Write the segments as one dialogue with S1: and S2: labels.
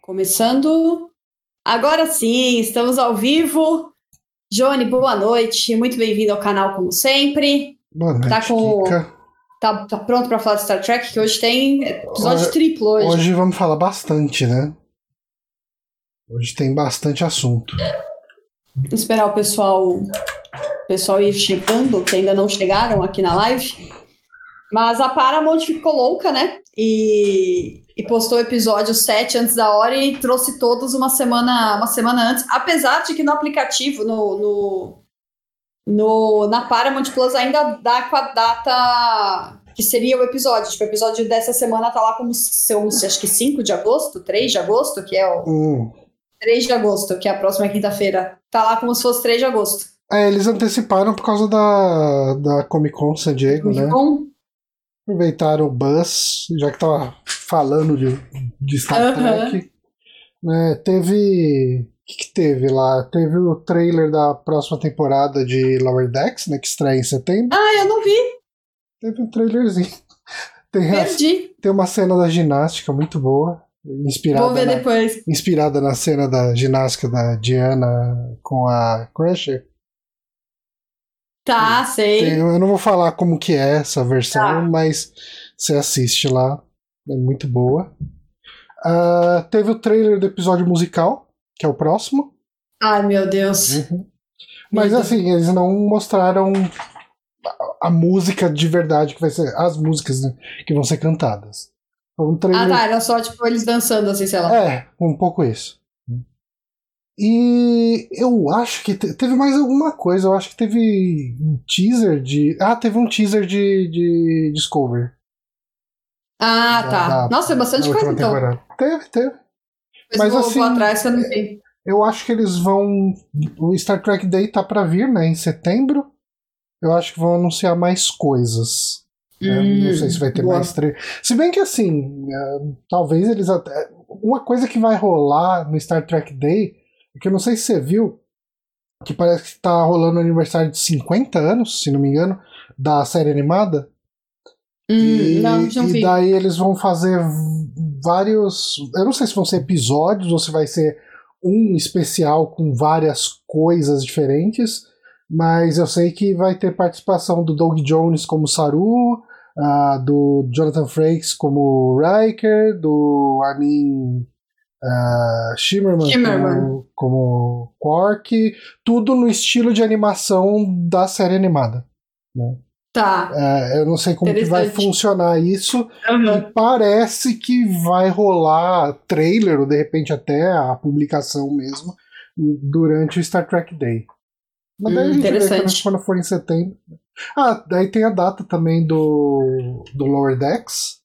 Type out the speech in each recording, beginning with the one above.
S1: Começando. Agora sim, estamos ao vivo. Johnny, boa noite. Muito bem-vindo ao canal, como sempre.
S2: Boa noite,
S1: Tá com-. Tá, tá pronto para falar de Star Trek? Que hoje tem episódio
S2: Hoje-
S1: triplo hoje.
S2: Hoje vamos falar bastante, né? Hoje tem bastante assunto.
S1: Esperar o pessoal, o pessoal ir chegando, que ainda não chegaram aqui na live. Mas a Paramount ficou louca, né? E, e postou o episódio 7 antes da hora e trouxe todos uma semana, uma semana antes. Apesar de que no aplicativo, no, no, no- na Paramount Plus, ainda dá com a data que seria o episódio. Tipo, o episódio dessa semana tá lá como se eu- acho que 5 de agosto, 3 de agosto, que é o
S2: Hum.
S1: 3 de agosto, que é a próxima quinta-feira. Tá lá como se fosse 3 de agosto.
S2: É, eles anteciparam por causa da, da Comic Con San Diego, né?
S1: Bom,
S2: Aproveitaram o buzz, já que tava falando de, de Star. Trek. Né, teve. O que, que teve lá? Teve o trailer da próxima temporada de Lower Decks, né? Que estreia em setembro.
S1: ah, eu não vi,
S2: Teve um trailerzinho. Tem, a-
S1: perdi.
S2: tem uma cena da ginástica muito boa. Inspirada
S1: Vou ver
S2: na,
S1: depois.
S2: inspirada na cena da ginástica da Diana com a Crusher.
S1: Tá, sei.
S2: Tem- eu não vou falar como que é essa versão,
S1: Tá.
S2: mas você assiste lá. É muito boa. Ah, teve o trailer do episódio musical, que é o próximo.
S1: Ai, meu Deus.
S2: Mas
S1: Medo.
S2: assim, eles não mostraram a, a música de verdade, que vai ser. As músicas né, que vão ser cantadas. Um trailer
S1: Ah, tá, era só, tipo, eles dançando, assim, sei lá.
S2: É, um pouco isso. E eu acho que te- teve mais alguma coisa. Eu acho que teve um teaser de. Ah, teve um teaser de, de Discovery.
S1: Ah,
S2: da-
S1: tá.
S2: da-
S1: Nossa, é bastante coisa, então.
S2: temporada. Teve, teve. Mas
S1: vou,
S2: assim-
S1: vou atrás que eu não vi.
S2: Eu acho que eles vão. O Star Trek Day tá pra vir, né? Em setembro. Eu acho que vão anunciar mais coisas. né?
S1: Hum,
S2: não sei se vai ter
S1: boa.
S2: mais trailer. Se bem que assim, é, talvez eles até. Uma coisa que vai rolar no Star Trek Day, que eu não sei se você viu, que parece que tá rolando o aniversário de 50 anos, se não me engano, da série animada.
S1: Hum,
S2: e,
S1: não, não
S2: e daí eles vão fazer vários. Eu não sei se vão ser episódios ou se vai ser um especial com várias coisas diferentes. Mas eu sei que vai ter participação do Doug Jones como Saru, ah, do Jonathan Frakes como Riker, do Armin ah, Shimmerman,
S1: Shimmerman.
S2: Como, como Quark, tudo no estilo de animação da série animada.
S1: Tá.
S2: É, eu não sei como que vai funcionar isso.
S1: Aham.
S2: E parece que vai rolar trailer, ou de repente até a publicação mesmo, durante o Star Trek Day. Mas daí
S1: Hum,
S2: a gente vê quando for em setembro. Ah, daí tem a data também do, do Lower Decks.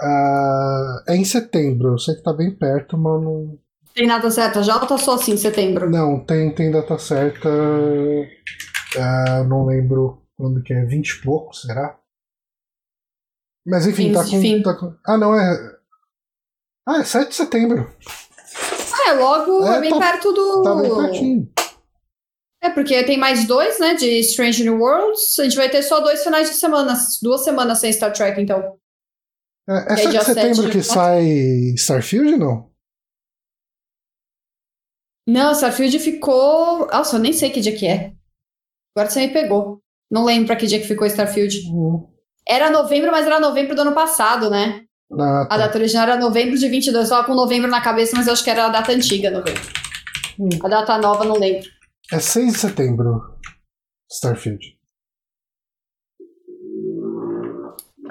S2: Ah, é em setembro, eu sei que tá bem perto, mas não.
S1: Tem nada certo já ou tá só assim, em setembro?
S2: Não, tem, tem data certa. ah, não lembro quando que é, 20 e pouco, será? Mas enfim, tá
S1: 15 de
S2: com, tá com. Ah, não, é. Ah, é 7 de setembro.
S1: Ah, é logo,
S2: É,
S1: é bem
S2: tá-
S1: perto do...
S2: Tá bem pertinho.
S1: É, porque tem mais dois, né, de Strange New Worlds. A gente vai ter só dois finais de semana, duas semanas sem Star Trek, então.
S2: É, é
S1: E aí,
S2: 7 de setembro
S1: sete
S2: que sai Starfield, não?
S1: Não, Starfield ficou... Nossa, eu nem sei que dia que é. Agora você me pegou. Não lembro pra que dia que ficou Starfield.
S2: Hum,
S1: Era novembro, mas era novembro do ano passado, né?
S2: ah,
S1: A
S2: tá.
S1: data original era novembro de 22. Eu tava com novembro na cabeça, mas eu acho que era a data antiga, novembro.
S2: Hum.
S1: A data nova, não lembro.
S2: É 6 de setembro. Starfield.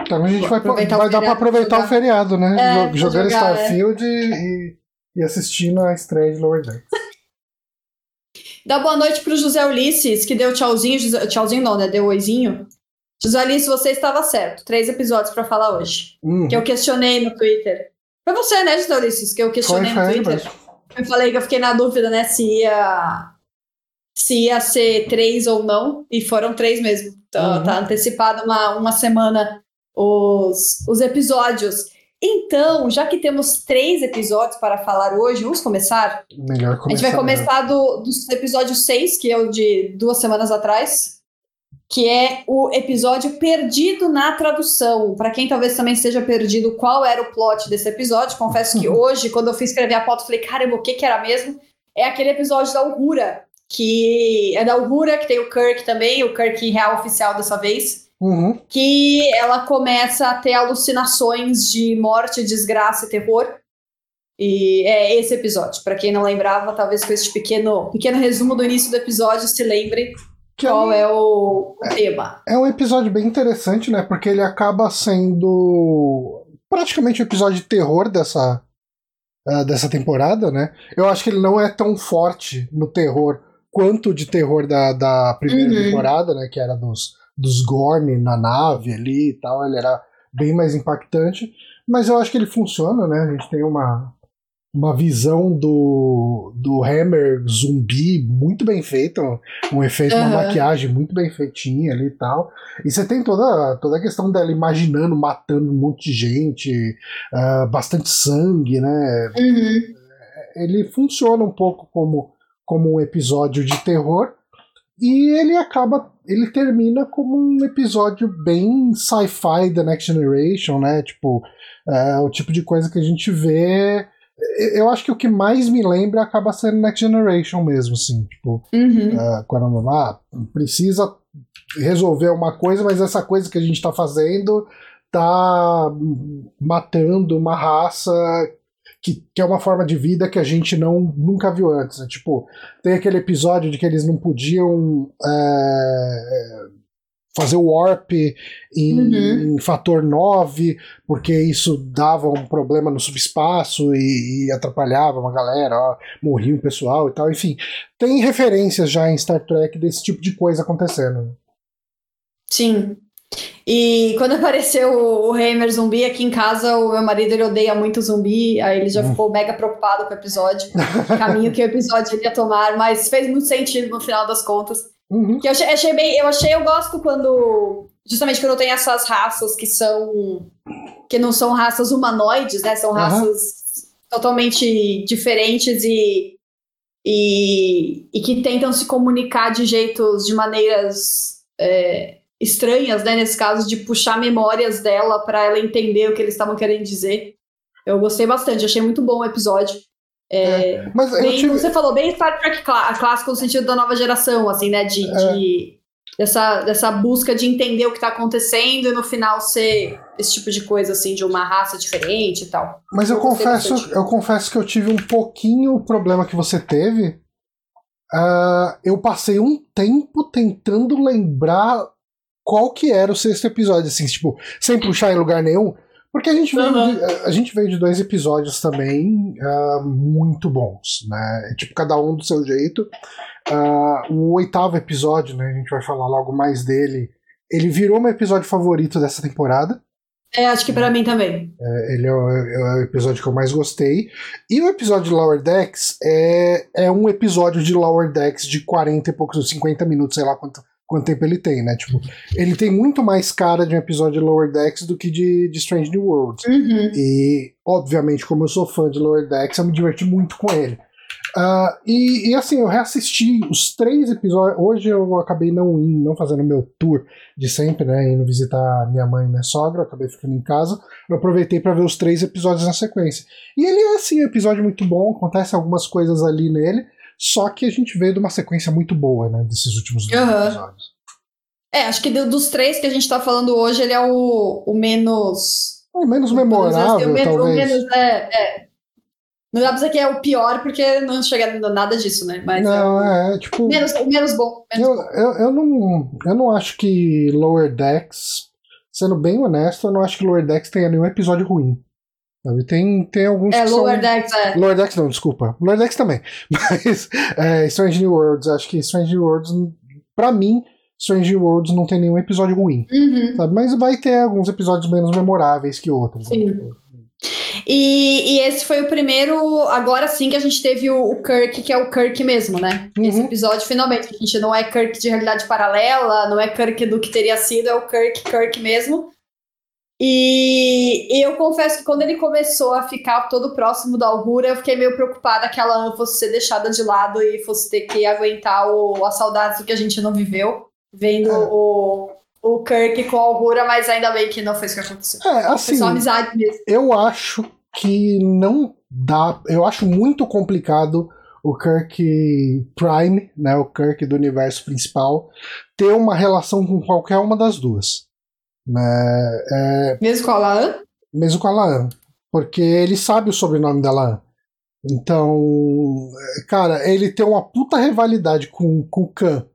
S2: Então a gente vai, vai
S1: o
S2: dar pra
S1: feriado
S2: aproveitar
S1: pra
S2: o feriado, né?
S1: É,
S2: Jogando
S1: jogar, é.
S2: Starfield e, e assistindo a estreia de Lower Decks.
S1: Dá boa noite pro José Ulisses, que deu tchauzinho. Tchauzinho não, né? Deu oizinho. José Ulisses, você estava certo. Três episódios pra falar hoje.
S2: Hum,
S1: Que eu questionei no Twitter. Foi você, né, José Ulisses? Que eu
S2: foi,
S1: questionei no
S2: foi,
S1: Twitter.
S2: mas-
S1: Eu falei que eu fiquei na dúvida, né, se ia, se ia ser três ou não, e foram três mesmo. Tá,
S2: Uhum.
S1: tá antecipado uma, uma semana os, os episódios. Então, já que temos três episódios para falar hoje, vamos começar?
S2: Melhor
S1: A gente vai
S2: começar.
S1: começar do, do episódio 6, que é o de duas semanas atrás. que é o episódio perdido na tradução. Para quem talvez também esteja perdido qual era o plot desse episódio, confesso que hoje, quando eu fui escrever a pauta, falei, caramba, o que, que era mesmo? É aquele episódio da Uhura, que é da Uhura, que tem o Kirk também, o Kirk real oficial dessa vez.
S2: Uhum.
S1: Que ela começa a ter alucinações de morte, desgraça e terror. E é esse episódio. Para quem não lembrava, talvez com esse pequeno, pequeno resumo do início do episódio se lembre que qual é, um, é o,
S2: é,
S1: tema.
S2: É um episódio bem interessante, né? Porque ele acaba sendo praticamente o um episódio de terror dessa, uh, dessa temporada, né? Eu acho que ele não é tão forte no terror quanto de terror da, da primeira uhum. temporada, né? Que era dos, dos Gorn na nave ali e tal. Ele era bem mais impactante. Mas eu acho que ele funciona, né? A gente tem uma, uma visão do, do Hammer zumbi muito bem feita, um, um efeito, uhum. uma maquiagem muito bem feitinha ali e tal. E você tem toda, toda a questão dela imaginando, matando um monte de gente, uh, bastante sangue, né?
S1: Uhum.
S2: Ele funciona um pouco como, como um episódio de terror. E ele acaba. Ele termina como um episódio bem sci-fi da Next Generation, né? Tipo, é, o tipo de coisa que a gente vê eu acho que o que mais me lembra acaba sendo Next Generation mesmo, assim, tipo,
S1: uhum.
S2: uh, quando ah, precisa resolver uma coisa, mas essa coisa que a gente tá fazendo tá matando uma raça que, que é uma forma de vida que a gente não nunca viu antes. Né? Tipo, tem aquele episódio de que eles não podiam é, fazer o warp em, uhum. em, fator 9, porque isso dava um problema no subespaço e, e atrapalhava uma galera, ó, morria um pessoal e tal. Enfim, tem referências já em Star Trek desse tipo de coisa acontecendo.
S1: Sim. E quando apareceu o Hammer zumbi aqui em casa, o meu marido ele odeia muito zumbi, aí ele já uhum. ficou mega preocupado com o episódio, o caminho que o episódio ia tomar, mas fez muito sentido no final das contas.
S2: Uhum.
S1: Que eu achei, achei, bem. Eu achei, eu gosto quando. Justamente quando tem essas raças que são. que não são raças humanoides, né? São raças uhum. totalmente diferentes e, e. e que tentam se comunicar de jeitos, de maneiras. É, estranhas, né? Nesse caso, de puxar memórias dela para ela entender o que eles estavam querendo dizer. Eu gostei bastante, achei muito bom o episódio. É,
S2: é, mas
S1: bem,
S2: tive...
S1: Você falou bem Star Trek clássico no sentido da nova geração, assim, né? De, é. de, dessa, dessa busca de entender o que está acontecendo e no final ser esse tipo de coisa, assim, de uma raça diferente e tal.
S2: Mas eu, eu confesso, eu confesso que eu tive um pouquinho o problema que você teve. Uh, eu passei um tempo tentando lembrar qual que era o sexto episódio, assim, tipo, sem puxar em lugar nenhum. Porque a gente, veio uhum. de, a gente veio de dois episódios também uh, muito bons, né? Tipo, cada um do seu jeito. Uh, o oitavo episódio, né? A gente vai falar logo mais dele. Ele virou meu episódio favorito dessa temporada.
S1: É, acho que para mim também.
S2: É, ele é o, é o, episódio que eu mais gostei. E o episódio de Lower Decks é, é um episódio de Lower Decks de 40 e poucos, 50 minutos, sei lá quanto, quanto tempo ele tem, né? Tipo, ele tem muito mais cara de um episódio de Lower Decks do que de, de Strange New Worlds.
S1: Uhum.
S2: E, obviamente, como eu sou fã de Lower Decks, eu me diverti muito com ele. Uh, e, e, assim, eu reassisti os três episódios. Hoje eu acabei não indo, não fazendo meu tour de sempre, né? Indo visitar minha mãe e minha sogra, eu acabei ficando em casa. Eu aproveitei para ver os três episódios na sequência. E ele é, assim, um episódio muito bom, acontece algumas coisas ali nele. Só que a gente veio de uma sequência muito boa, né? Desses últimos uhum. episódios.
S1: É, acho que dos três que a gente tá falando hoje, ele é o, o menos.
S2: O menos memorável, o menos, talvez. O menos,
S1: é, é. Não dá pra dizer que é o pior, porque não chega nada disso, né? Mas
S2: não, é, é tipo.
S1: Menos, o menos bom. Menos
S2: eu,
S1: bom.
S2: Eu, eu, não, eu não acho que Lower Decks, sendo bem honesto, eu não acho que Lower Decks tenha nenhum episódio ruim. Sabe? Tem, tem alguns
S1: é,
S2: que
S1: Lower
S2: são...
S1: Decks, é.
S2: Lower Decks não, desculpa. Lower Decks também. Mas é, Strange New Worlds, acho que Strange New Worlds, pra mim, Strange Worlds não tem nenhum episódio ruim.
S1: Uhum.
S2: Sabe? Mas vai ter alguns episódios menos memoráveis que outros.
S1: Sim. Né? E, e, esse foi o primeiro, agora sim que a gente teve o, o Kirk, que é o Kirk mesmo, né? Uhum. Esse episódio, finalmente. A gente não é Kirk de realidade paralela, não é Kirk do que teria sido, é o Kirk, Kirk mesmo. E, e, eu confesso que quando ele começou a ficar todo próximo da Aurora, eu fiquei meio preocupada que ela fosse ser deixada de lado e fosse ter que aguentar o, a saudade do que a gente não viveu. Vendo é. o, o Kirk com a Augura, mas ainda bem que não foi isso que aconteceu.
S2: É, assim. Foi só amizade mesmo. Eu acho que não dá. Eu acho muito complicado o Kirk Prime, né, o Kirk do universo principal, ter uma relação com qualquer uma das duas. Né,
S1: é, mesmo com a Laan?
S2: Mesmo com a Laan. Porque ele sabe o sobrenome da Laan. Então, cara, ele tem uma puta rivalidade com, com o Khan.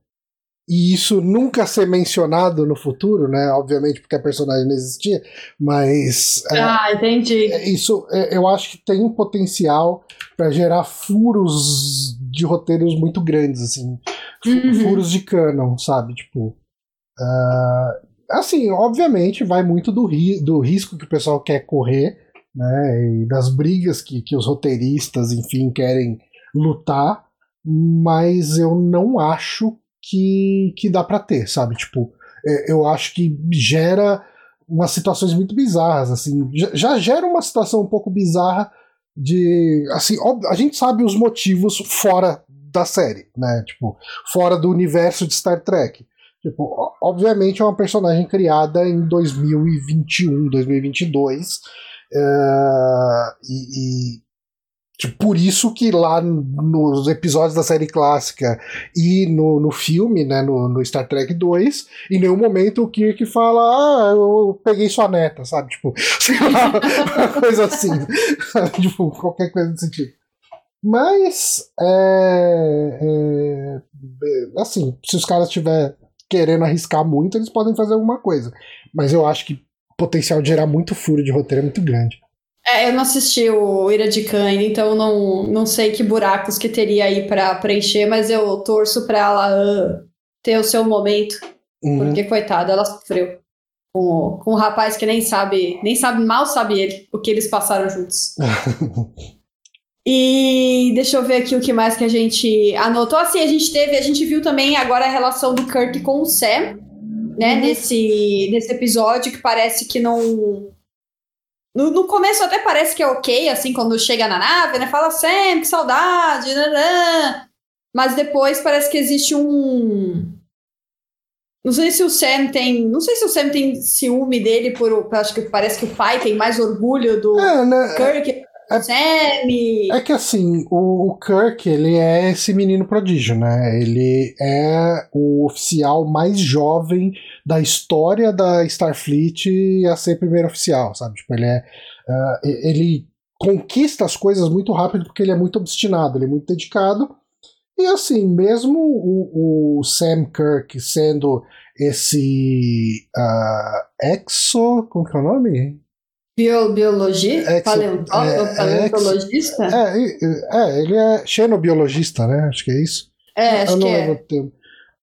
S2: E isso nunca ser mencionado no futuro, né? Obviamente porque a personagem não existia, mas.
S1: É, ah, é, entendi.
S2: Isso é, eu acho que tem um potencial para gerar furos de roteiros muito grandes, assim. Uhum. Furos de canon, sabe? Tipo. Uh, assim, obviamente vai muito do, ri do risco que o pessoal quer correr, né? E das brigas que, que os roteiristas, enfim, querem lutar, mas eu não acho que, que dá para ter, sabe? Tipo, é, eu acho que gera umas situações muito bizarras, assim. Já, já gera uma situação um pouco bizarra de assim, a gente sabe os motivos fora da série, né? Tipo, fora do universo de Star Trek. Tipo, obviamente é uma personagem criada em 2021, 2022, uh, e, e Tipo, por isso que lá nos episódios da série clássica e no, no filme, né, no, no, Star Trek 2, em nenhum momento o Kirk fala, ah, eu peguei sua neta, sabe? Tipo, sei lá, uma coisa assim. tipo, qualquer coisa desse tipo. Mas, é, é, assim, se os caras estiver querendo arriscar muito, eles podem fazer alguma coisa. Mas eu acho que o potencial de gerar muito furo de roteiro é muito grande.
S1: É, eu não assisti o Ira de Khan então não, não sei que buracos que teria aí para preencher, mas eu torço para ela ter o seu momento, uhum. porque coitada, ela sofreu com, com um rapaz que nem sabe, nem sabe, mal sabe ele, o que eles passaram juntos. e deixa eu ver aqui o que mais que a gente anotou. Assim, a gente teve, a gente viu também agora a relação do Kirk com o Sam, né, uhum. nesse, nesse episódio que parece que não no, no começo até parece que é ok, assim, quando chega na nave, né? Fala sempre, que saudade, né, né? Mas depois parece que existe um. Não sei se o Sam tem. Não sei se o Sam tem ciúme dele por. Acho que parece que o pai tem mais orgulho do é, né? Kirk. É, Sam.
S2: É que assim, o, o, Kirk, ele é esse menino prodígio, né? Ele é o oficial mais jovem da história da Starfleet a ser primeiro oficial, sabe? Tipo, ele é. Uh, ele conquista as coisas muito rápido porque ele é muito obstinado, ele é muito dedicado. E assim, mesmo o, o Sam Kirk sendo esse uh, exo. Como que é o nome?
S1: Bio, biologista? Exo, é, paleontologista?
S2: É, é, é, ele é xenobiologista, né? Acho que é isso.
S1: É, acho Eu não que lembro é. o
S2: termo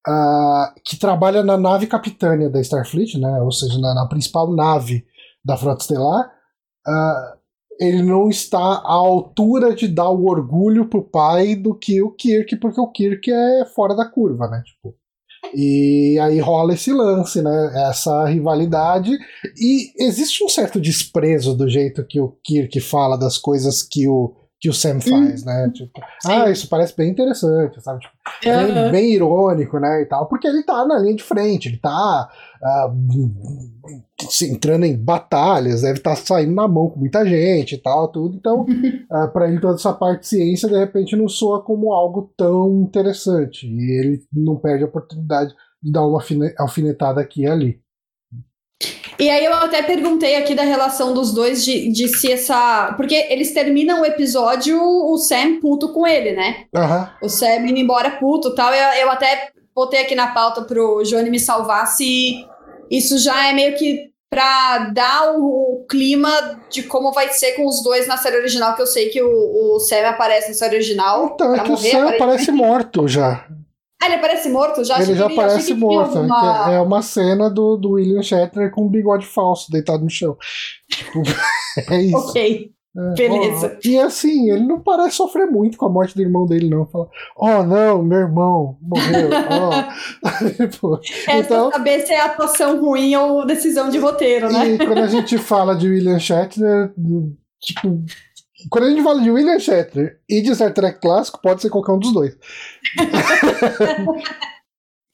S2: uh, que trabalha na nave capitânia da Starfleet, né, ou seja, na, na principal nave da Frota Estelar, uh, ele não está à altura de dar o orgulho pro pai do que o Kirk, porque o Kirk é fora da curva, né? Tipo, e aí rola esse lance, né? Essa rivalidade. E existe um certo desprezo do jeito que o Kirk fala das coisas que o que o Sam faz, hum. né? Tipo, ah, isso parece bem interessante, sabe? Tipo, uhum. bem, bem, irônico, né? E tal, porque ele tá na linha de frente, ele tá uh, entrando em batalhas, deve estar tá saindo na mão com muita gente e tal, tudo. Então, uh, para ele toda essa parte de ciência, de repente, não soa como algo tão interessante. E ele não perde a oportunidade de dar uma alfinetada aqui e ali.
S1: E aí eu até perguntei aqui da relação dos dois de, de se essa. Porque eles terminam o episódio, o Sam puto com ele, né?
S2: Uhum.
S1: O Sam indo embora puto tal. Eu, eu até botei aqui na pauta pro Johnny me salvar se isso já é meio que pra dar o, o, clima de como vai ser com os dois na série original, que eu sei que o, o Sam aparece na série original.
S2: Então, é que morrer, o Sam aparece morto já.
S1: Ah, ele aparece morto? Já
S2: ele já aparece morto. Uma... É uma cena do, do William Shatner com um bigode falso deitado no chão. Tipo, é isso.
S1: Ok. É, Beleza.
S2: Ó, e assim, ele não parece sofrer muito com a morte do irmão dele, não. Fala, oh não, meu irmão morreu. oh.
S1: Essa então, saber se é atuação ruim ou decisão de roteiro, né?
S2: E quando a gente fala de William Shatner, tipo, quando a gente fala de William Shatner e de Star Trek clássico, pode ser qualquer um dos dois.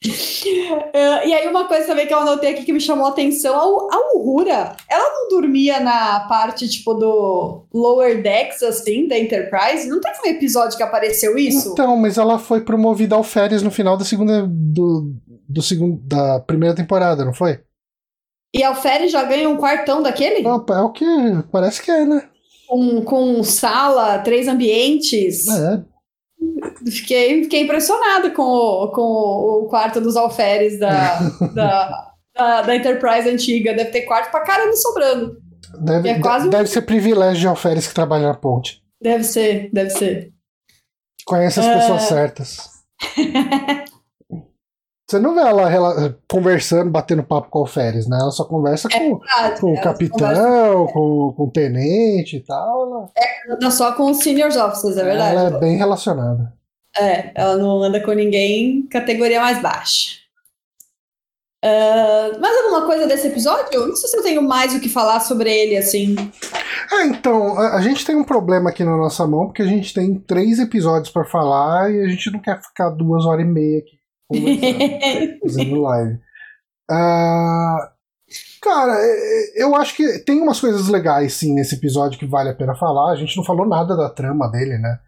S1: Uh, e aí, uma coisa também que eu anotei aqui que me chamou a atenção, a, a Uhura, ela não dormia na parte, tipo, do Lower Decks, assim, da Enterprise? Não teve um episódio que apareceu isso?
S2: Então, mas ela foi promovida ao férias no final da segunda, do, do segundo, da primeira temporada, não foi?
S1: E Alferes já ganha um quartão daquele?
S2: É o que parece que é, né?
S1: Um, com sala, três ambientes.
S2: É,
S1: Fiquei, fiquei impressionada com o, com o quarto dos alferes da, da, da, da, Enterprise antiga. Deve ter quarto pra caramba sobrando.
S2: Deve, é quase deve ser privilégio de alferes que trabalham na ponte.
S1: Deve ser, deve ser.
S2: Conhece as uh... pessoas certas. Você não vê ela conversando, batendo papo com o Alferes, né? Ela só conversa com, é verdade, com o capitão, com, com, o tenente e tal. Ela...
S1: É, anda só com os seniors officers, é verdade.
S2: Ela é bem relacionada.
S1: É, ela não anda com ninguém categoria mais baixa. Uh, mais alguma coisa desse episódio? Não sei se eu tenho mais o que falar sobre ele, assim.
S2: É, então, a, a gente tem um problema aqui na nossa mão, porque a gente tem três episódios para falar e a gente não quer ficar duas horas e meia aqui fazendo live. Uh, cara, é, é, eu acho que tem umas coisas legais, sim, nesse episódio que vale a pena falar. A gente não falou nada da trama dele, né?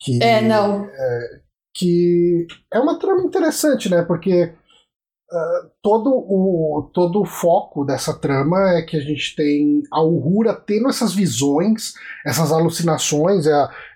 S1: Que, é, não.
S2: É, que é uma trama interessante, né? Porque uh, todo, o, todo o foco dessa trama é que a gente tem a Uhura tendo essas visões, essas alucinações, é, e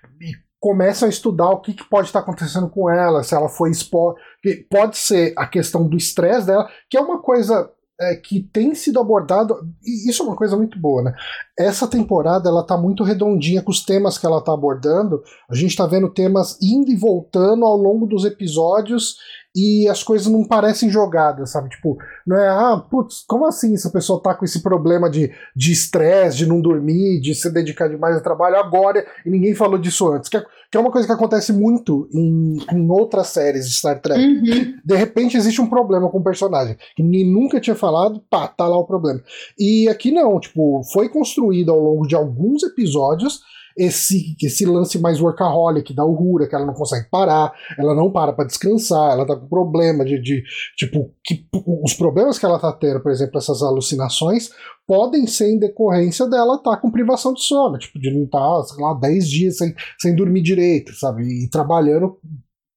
S2: começam a estudar o que, que pode estar acontecendo com ela, se ela foi exposta. Pode ser a questão do estresse dela, que é uma coisa é, que tem sido abordado, e isso é uma coisa muito boa, né? Essa temporada ela tá muito redondinha com os temas que ela tá abordando. A gente tá vendo temas indo e voltando ao longo dos episódios e as coisas não parecem jogadas, sabe? Tipo, não é, ah, putz, como assim essa pessoa tá com esse problema de estresse, de, de não dormir, de se dedicar demais ao trabalho agora e ninguém falou disso antes? Que é, que é uma coisa que acontece muito em, em outras séries de Star Trek. Uhum. De repente existe um problema com o personagem que ninguém nunca tinha falado, pá, tá lá o problema. E aqui não, tipo, foi construído ao longo de alguns episódios esse, esse lance mais workaholic da Uhura, que ela não consegue parar, ela não para para descansar, ela tá com problema de, de, tipo, que os problemas que ela tá tendo, por exemplo, essas alucinações, podem ser em decorrência dela estar tá com privação de sono, tipo, de não estar, tá, sei lá, 10 dias sem, sem dormir direito, sabe, e trabalhando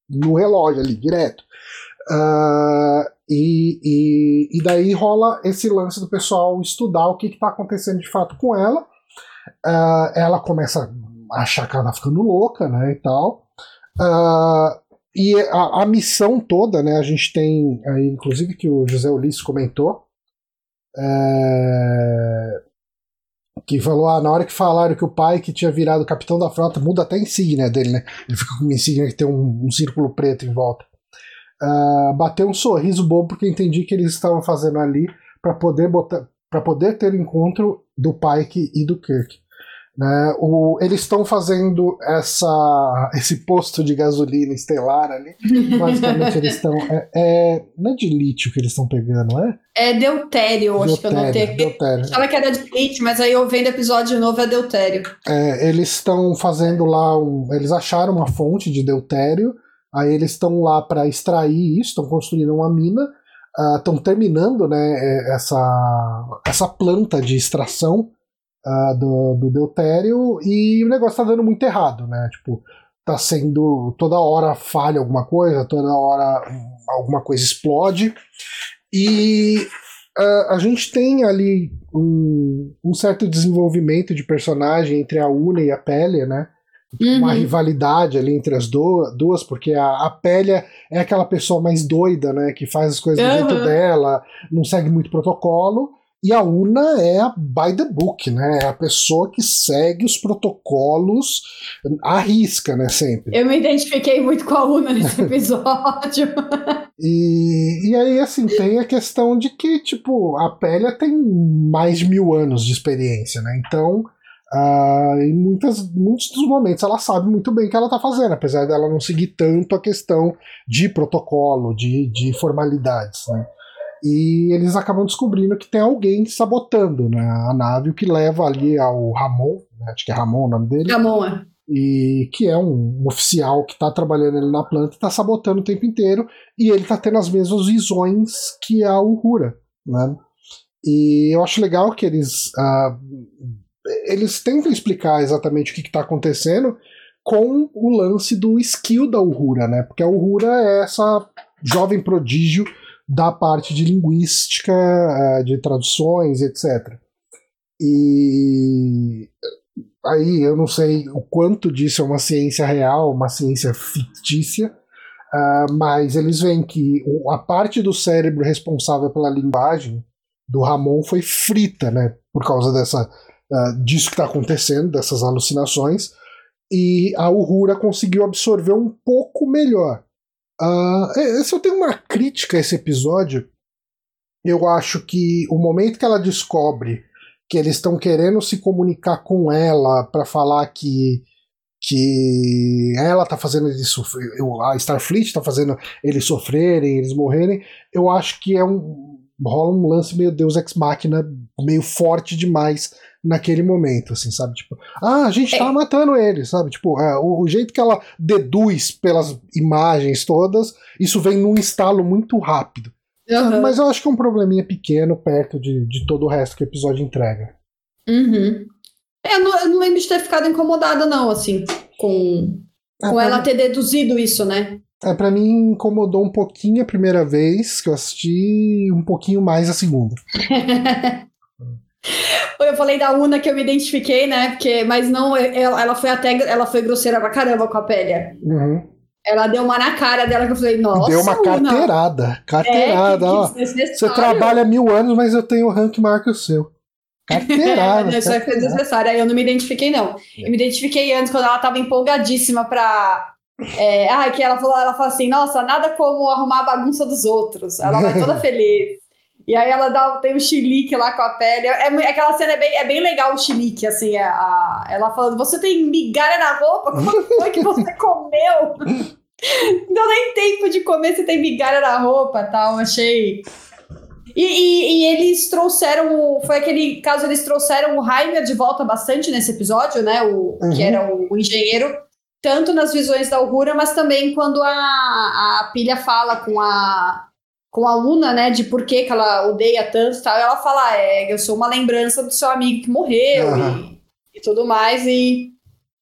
S2: no relógio ali, direto. Uh, e, e, e, daí rola esse lance do pessoal estudar o que está acontecendo de fato com ela Uh, ela começa a achar que ela tá ficando louca, né, e tal. Uh, e a, a, missão toda, né, a gente tem, aí, inclusive que o José Ulisses comentou, é, que falou, ah, na hora que falaram que o pai que tinha virado capitão da frota, muda até a insígnia dele, né, ele fica com uma insígnia que tem um, um círculo preto em volta. Uh, bateu um sorriso bobo porque entendi que eles estavam fazendo ali para poder botar para poder ter encontro do Pike e do Kirk. Né, o, eles estão fazendo essa, esse posto de gasolina estelar ali. Basicamente, eles estão. É, é, não é de lítio que eles estão pegando, é?
S1: É deutério, acho que eu não tenho. Deutério. Fala que era de lítio, mas aí eu vendo episódio novo é deutério.
S2: É, eles estão fazendo lá. Um, eles acharam uma fonte de deutério, aí eles estão lá para extrair isso, estão construindo uma mina estão uh, terminando né, é, essa, essa planta de extração uh, do, do deutério e o negócio está dando muito errado, né? Tipo, tá sendo toda hora falha alguma coisa, toda hora alguma coisa explode e uh, a gente tem ali um, um, certo desenvolvimento de personagem entre a Una e a Pele, né? Uhum. uma rivalidade ali entre as duas, porque a, a Pélia é aquela pessoa mais doida, né? Que faz as coisas uhum. dentro dela, não segue muito protocolo. E a Una é a by the book, né? É a pessoa que segue os protocolos à risca, né? Sempre.
S1: Eu me identifiquei muito com a Una nesse episódio.
S2: e, e aí, assim, tem a questão de que, tipo, a Pélia tem mais de mil anos de experiência, né? Então, Uh, em muitas, muitos dos momentos ela sabe muito bem o que ela está fazendo, apesar dela não seguir tanto a questão de protocolo, de, de formalidades. Né? E eles acabam descobrindo que tem alguém sabotando né, a nave, o que leva ali ao Ramon, né, acho que é Ramon o nome dele.
S1: Ramon, é.
S2: e que é um, um oficial que está trabalhando ali na planta e está sabotando o tempo inteiro, e ele está tendo as mesmas visões que a Uhura, né? E eu acho legal que eles uh, eles tentam explicar exatamente o que está acontecendo com o lance do skill da Uhura, né? Porque a Uhura é essa jovem prodígio da parte de linguística, uh, de traduções, etc. E aí eu não sei o quanto disso é uma ciência real, uma ciência fictícia, uh, mas eles veem que a parte do cérebro responsável pela linguagem do Ramon foi frita, né? Por causa dessa, uh, disso que está acontecendo, dessas alucinações, e a Uhura conseguiu absorver um pouco melhor. Uh, se eu tenho uma crítica a esse episódio, eu acho que o momento que ela descobre que eles estão querendo se comunicar com ela para falar que que ela tá fazendo eles a Starfleet tá fazendo eles sofrerem, eles morrerem, eu acho que é um rola um lance meio Deus Ex Machina meio forte demais naquele momento, assim, sabe? Tipo, ah, a gente tá é. matando eles, sabe? Tipo, é, o, o, jeito que ela deduz pelas imagens todas, isso vem num estalo muito rápido. Uhum. Mas eu acho que é um probleminha pequeno perto de, de todo o resto que o episódio entrega.
S1: Uhum. É, eu, não, eu não lembro de ter ficado incomodada, não, assim, com, é, com ela ter deduzido isso, né?
S2: É, pra mim incomodou um pouquinho a primeira vez que eu assisti, um pouquinho mais a segunda.
S1: eu falei da Una que eu me identifiquei, né? Porque, mas não, ela, ela foi até ela foi grosseira pra caramba com a Pélia. Uhum. Ela deu uma na cara dela que eu falei, nossa.
S2: Deu uma carteirada. Carteirada, é, ó. Você trabalha mil anos, mas eu tenho o rank maior que o seu. Carteirada.
S1: não, isso aí foi desnecessário. Aí eu não me identifiquei, não. Eu me identifiquei antes, quando ela tava empolgadíssima pra. É, ah, que ela falou, ela falou assim, nossa, nada como arrumar a bagunça dos outros. Ela vai toda feliz. E aí ela dá, tem um chilique lá com a pele. É, é, aquela cena é bem, é bem legal o chilique, assim, a, a, ela falando, você tem migalha na roupa? Como foi que você comeu? Não nem tempo de comer, você tem migalha na roupa tal. Achei. E, e, e, eles trouxeram. Foi aquele caso, eles trouxeram o Heimer de volta bastante nesse episódio, né? O, uhum. Que era o, o, engenheiro, tanto nas visões da Augura, mas também quando a, a pilha fala com a com a Luna, né, de por que, que ela odeia tanto e tal, ela fala, ah, é, eu sou uma lembrança do seu amigo que morreu uhum. e, e, tudo mais, e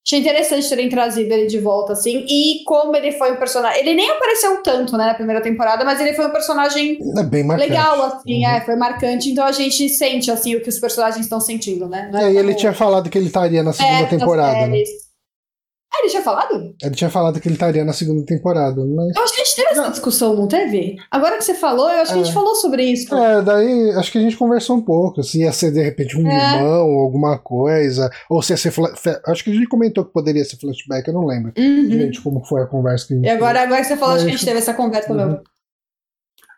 S1: achei interessante terem trazido ele de volta, assim, e como ele foi um personagem, ele nem apareceu tanto, né, na primeira temporada, mas ele foi um personagem
S2: é bem
S1: legal, assim, uhum. é, foi marcante, então a gente sente, assim, o que os personagens estão sentindo, né.
S2: É, é, e ele tinha falado que ele estaria na segunda é, temporada, né?
S1: Ah, ele tinha falado?
S2: Ele tinha falado que ele estaria na segunda temporada, mas...
S1: Eu acho que a gente teve essa discussão, não teve? Agora que você falou, eu acho que a gente é. falou sobre isso.
S2: É, daí acho que a gente conversou um pouco, se ia ser de repente um é. irmão, alguma coisa, ou se ia ser... Acho que a gente comentou que poderia ser flashback, eu não lembro uhum. gente como foi a conversa que a gente
S1: E agora, teve. agora que você falou, acho que a gente teve essa conversa uhum.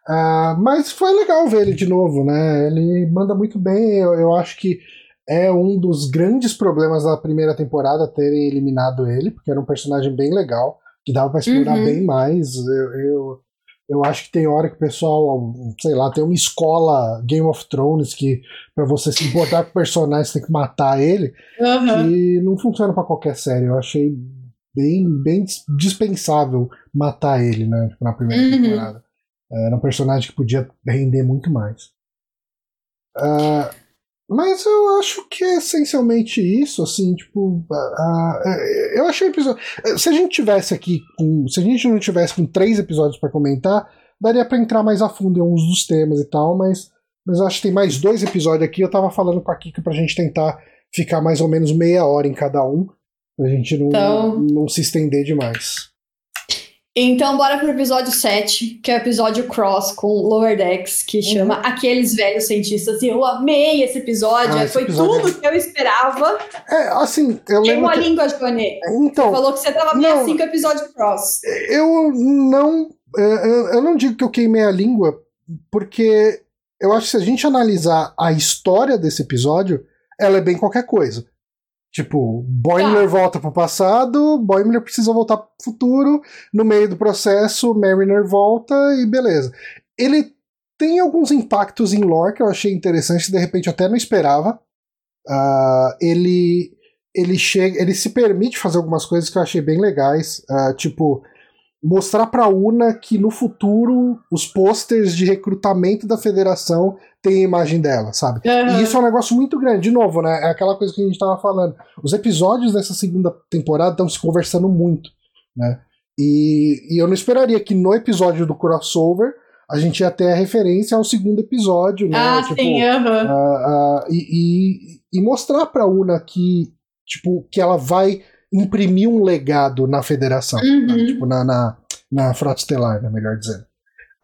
S2: Uh, mas foi legal ver ele de novo, né? Ele manda muito bem. Eu, eu acho que é um dos grandes problemas da primeira temporada terem eliminado ele, porque era um personagem bem legal, que dava para explorar uhum. bem mais. Eu, eu, eu, acho que tem hora que o pessoal, sei lá, tem uma escola Game of Thrones que para você se importar com o personagem você tem que matar ele, uhum. e não funciona para qualquer série. Eu achei bem, bem dispensável matar ele, né, na primeira uhum. temporada. Era um personagem que podia render muito mais. Uh, mas eu acho que é essencialmente isso, assim, tipo. Uh, eu achei o episódio. Se a gente tivesse aqui com. Se a gente não tivesse com três episódios para comentar, daria para entrar mais a fundo em alguns dos temas e tal, mas, mas eu acho que tem mais dois episódios aqui. Eu tava falando com a Kika pra gente tentar ficar mais ou menos meia hora em cada um, pra gente não, então... não se estender demais.
S1: Então, bora pro episódio 7, que é o episódio Cross com Lower Decks, que uhum. chama Aqueles Velhos Cientistas. E eu amei esse episódio, ah, esse foi episódio tudo é... que eu esperava.
S2: É, assim, eu lembro.
S1: Tem uma que... língua, Johnny. Então. Você falou que você tava meio assim com o episódio Cross.
S2: Eu não. Eu não digo que eu queimei a língua, porque eu acho que se a gente analisar a história desse episódio, ela é bem qualquer coisa. Tipo, Boimler tá. volta pro passado, Boimler precisa voltar pro futuro, no meio do processo, Mariner volta e beleza. Ele tem alguns impactos em lore que eu achei interessante, de repente até não esperava. Uh, ele ele chega, ele se permite fazer algumas coisas que eu achei bem legais, uh, tipo mostrar para a Una que no futuro os posters de recrutamento da federação têm a imagem dela, sabe? Uhum. E isso é um negócio muito grande. De novo, né? É aquela coisa que a gente estava falando. Os episódios dessa segunda temporada estão se conversando muito, né? E, e eu não esperaria que no episódio do crossover a gente ia ter a referência ao segundo episódio, né?
S1: Ah, tipo, sim, uhum.
S2: uh, uh, e, e, e mostrar pra Una que, tipo, que ela vai imprimir um legado na federação, né? uhum. né? tipo, na, na, na Frota Estelar, né, melhor dizendo.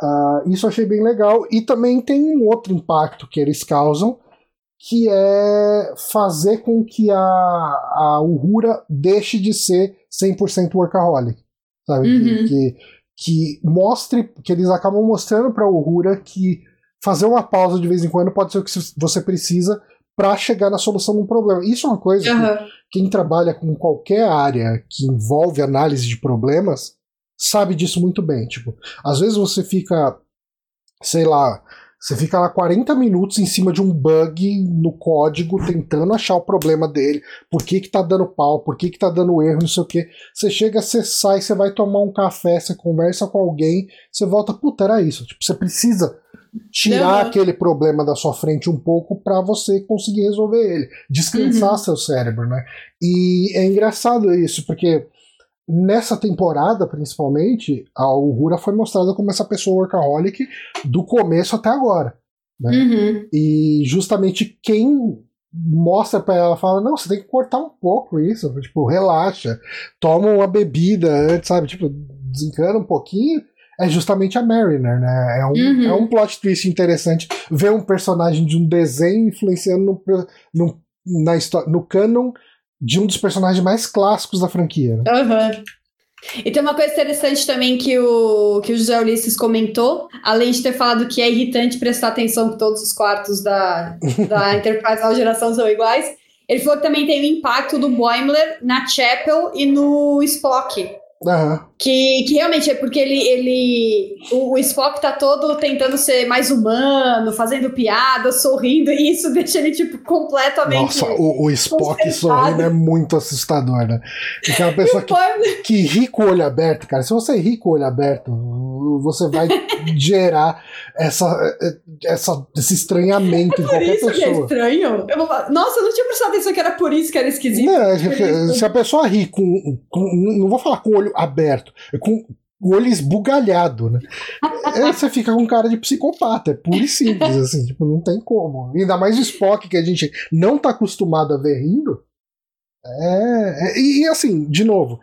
S2: Uh, isso eu achei bem legal. E também tem um outro impacto que eles causam, que é fazer com que a, a Uhura deixe de ser 100% workaholic. Sabe? Uhum. Que, que mostre, que eles acabam mostrando para a Uhura que fazer uma pausa de vez em quando pode ser o que você precisa para chegar na solução de um problema. Isso é uma coisa uhum. que quem trabalha com qualquer área que envolve análise de problemas sabe disso muito bem. Tipo, às vezes você fica, sei lá, você fica lá 40 minutos em cima de um bug no código tentando achar o problema dele, por que que tá dando pau, por que que tá dando erro, não sei o que. Você chega, você sai, você vai tomar um café, você conversa com alguém, você volta, puta, era isso. Tipo, você precisa tirar aquele problema da sua frente um pouco para você conseguir resolver ele, descansar uhum. seu cérebro, né? E é engraçado isso, porque nessa temporada, principalmente, a Uhura foi mostrada como essa pessoa workaholic do começo até agora. Né? Uhum. E justamente quem mostra para ela, fala, não, você tem que cortar um pouco isso, tipo, relaxa, toma uma bebida antes, sabe, tipo, desencana um pouquinho é justamente a Mariner, né? É um, uhum. é um plot twist interessante ver um personagem de um desenho influenciando no, no, na história, no canon de um dos personagens mais clássicos da franquia. Né?
S1: Uhum. E tem uma coisa interessante também que o, que o José Ulisses comentou, além de ter falado que é irritante prestar atenção que todos os quartos da, da Enterprise nova geração são iguais, ele falou que também tem o impacto do Boimler na Chapel e no Spock.
S2: Uhum.
S1: Que, que realmente é porque ele. ele o, o, Spock tá todo tentando ser mais humano, fazendo piada, sorrindo, e isso deixa ele, tipo, completamente.
S2: Nossa, o, o Spock sorrindo é muito assustador, né? Porque é uma pessoa que, que ri com o olho aberto, cara. Se você ri com o olho aberto, você vai gerar essa, essa, esse estranhamento é em qualquer
S1: isso
S2: pessoa.
S1: Que é estranho? Eu vou falar, Nossa, eu não tinha prestado atenção que era por isso que era esquisito.
S2: Não, se a pessoa ri com, com. Não vou falar com o olho aberto, é com o olho esbugalhado, né? Aí você fica com cara de psicopata, é puro e simples, assim, tipo, não tem como. Ainda mais o Spock, que a gente não tá acostumado a ver rindo. É, é e, e, assim, de novo,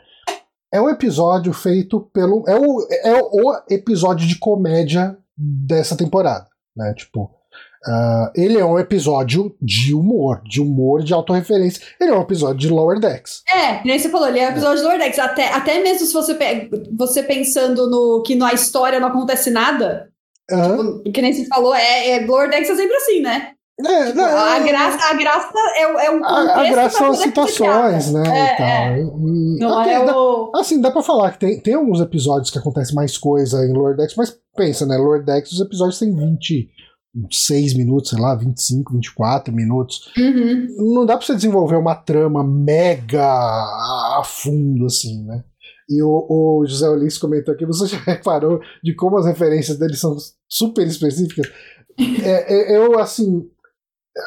S2: é um episódio feito pelo. É o, é o episódio de comédia dessa temporada, né? Tipo, Uh, ele é um episódio de humor, de humor de autorreferência. Ele é um episódio de Lower Decks.
S1: É, nem você falou, ele é um episódio é. de Lower Decks. Até, até mesmo se você, você pensando no que na história não acontece nada, uhum. tipo, que nem você falou, é, é, Lower Decks é sempre assim, né?
S2: É, tipo, não,
S1: a, graça, a graça é, é um
S2: A, a graça são as situações, né? É, é.
S1: Não okay, é o...
S2: dá, assim, dá pra falar que tem, tem alguns episódios que acontece mais coisa em Lower Decks, mas pensa, né? Lower Decks, os episódios têm 20 6 minutos, sei lá, 25, 24 minutos.
S1: Uhum.
S2: Não dá pra você desenvolver uma trama mega a fundo, assim, né? E o, o José Ulisses comentou aqui, você já reparou de como as referências dele são super específicas? é, é, eu, assim,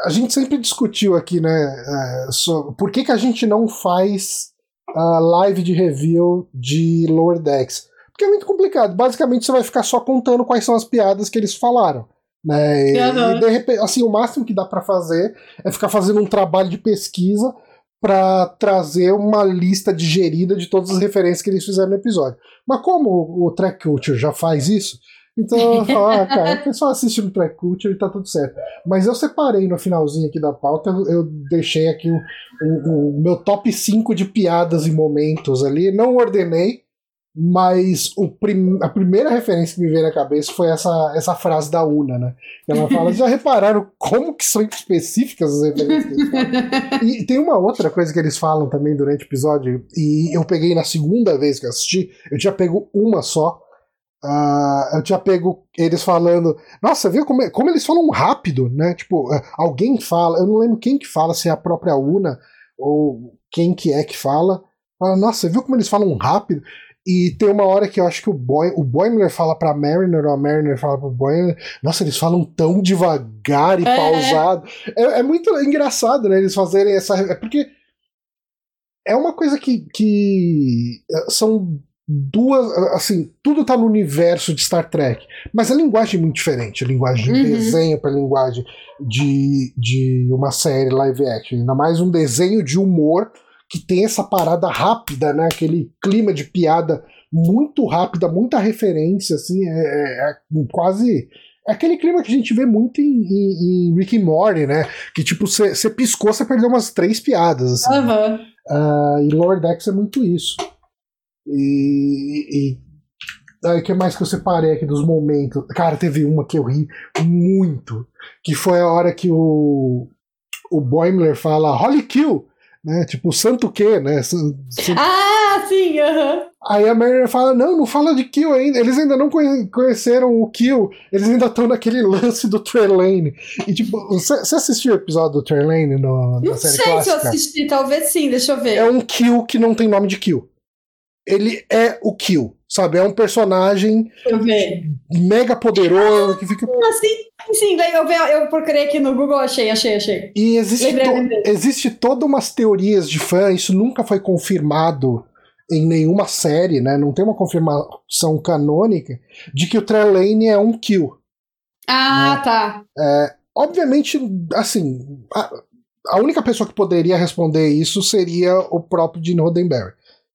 S2: a gente sempre discutiu aqui, né, é, sobre, por que, que a gente não faz a live de review de Lower Decks? Porque é muito complicado. Basicamente, você vai ficar só contando quais são as piadas que eles falaram. Né? E, uhum. e, de repente, assim, o máximo que dá para fazer é ficar fazendo um trabalho de pesquisa para trazer uma lista digerida de todas as referências que eles fizeram no episódio. Mas como o Track Culture já faz isso, então eu falo, ah, cara, o pessoal assiste no Track Culture e tá tudo certo. Mas eu separei no finalzinho aqui da pauta, eu deixei aqui o, o, o meu top 5 de piadas e momentos ali, não ordenei, mas prim a primeira referência que me veio na cabeça foi essa, essa frase da Una, né? Ela fala: já repararam como que são específicas as referências? E tem uma outra coisa que eles falam também durante o episódio, e eu peguei na segunda vez que eu assisti, eu tinha pego uma só. Uh, eu tinha pego eles falando. Nossa, viu como, como eles falam rápido, né? Tipo, uh, alguém fala, eu não lembro quem que fala, se é a própria Una ou quem que é que fala. Fala, nossa, viu como eles falam rápido? E tem uma hora que eu acho que o, Boy, o Boimler fala pra Mariner, ou a Mariner fala pro Boimler, nossa, eles falam tão devagar e é. pausado. É, é, muito engraçado, né, eles fazerem essa... É porque é uma coisa que, que eh, são duas. Assim, tudo tá no universo de Star Trek, mas a linguagem é muito diferente. A linguagem de uhum. desenho para a linguagem de, de uma série live action. Ainda mais um desenho de humor que tem essa parada rápida, né? Aquele clima de piada muito rápida, muita referência, assim, é, é, é quase. É aquele clima que a gente vê muito em, em, em Rick and Morty, né? Que tipo, você piscou, você perdeu umas três piadas. Assim.
S1: Uhum.
S2: Uh, e Lower Decks é muito isso. E. o que mais que eu separei aqui dos momentos? Cara, teve uma que eu ri muito. Que foi a hora que o. O Boimler fala Holy Kill! Né? Tipo, santo quê, né? Santo...
S1: Ah, sim, aham. Uh -huh.
S2: Aí a Mariner fala: não, não fala de Kill ainda. Eles ainda não conheceram o Kill. Eles ainda estão naquele lance do Trelane. E tipo, você assistiu o episódio do Trelane no,
S1: não
S2: na série
S1: sei
S2: clássica?
S1: se eu assisti, talvez sim, deixa eu ver.
S2: É um Kill que não tem nome de Kill ele é o Kill, sabe? É um personagem mega poderoso que fica.
S1: Ah, sim, sim, eu, eu procurei aqui no Google, achei, achei, achei.
S2: E existe, lembrei, to lembrei. existe todas umas teorias de fã, isso nunca foi confirmado em nenhuma série, né? Não tem uma confirmação canônica de que o Trelane é um Kill.
S1: Ah, né? tá.
S2: É, obviamente, assim, a, a única pessoa que poderia responder isso seria o próprio Gene Roddenberry.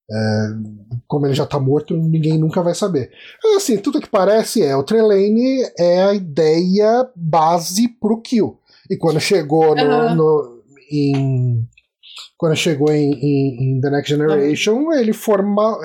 S2: É, como ele já tá morto, ninguém nunca vai saber. Mas assim, tudo que parece é o Trelane é a ideia base pro Kill. E quando chegou no, uhum. no em quando chegou em, em, em The Next Generation, ele, forma,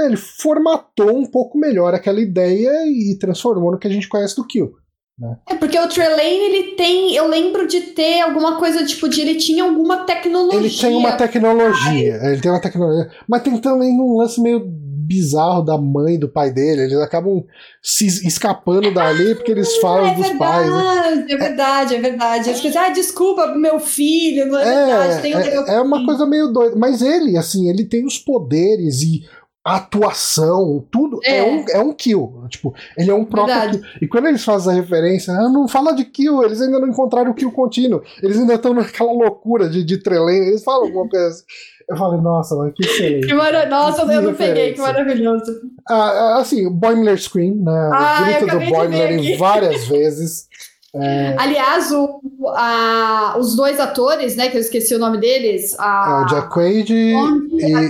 S2: é, ele formatou um pouco melhor aquela ideia e transformou no que a gente conhece do Kill. Né?
S1: É porque o Trelane ele tem, eu lembro de ter alguma coisa tipo de ele tinha alguma tecnologia.
S2: Ele tem uma tecnologia, ele tem uma tecnologia, mas tem também um lance meio bizarro da mãe do pai dele, eles acabam se escapando dali porque eles falam é dos
S1: verdade,
S2: pais.
S1: Né? É verdade, é verdade. Eles pensam, ah, desculpa meu filho, não é, é verdade. Tem
S2: é, é uma coisa meio doida. Mas ele, assim, ele tem os poderes e atuação, tudo é. é. um, é um kill. Tipo, ele é um próprio Verdade. kill. E quando eles fazem a referência, ah, não fala de kill, eles ainda não encontraram o kill contínuo. Eles ainda estão naquela loucura de, de eles falam alguma coisa assim. Eu falei, nossa, mas que excelente.
S1: Que mara... Nossa, que eu não peguei, que maravilhoso.
S2: Ah, ah assim, o Boimler Scream, né? Ah, o grito do Boimler várias vezes.
S1: É... Aliás, o, a, os dois atores, né, que eu esqueci o nome deles. A,
S2: é o Jack Quaid e,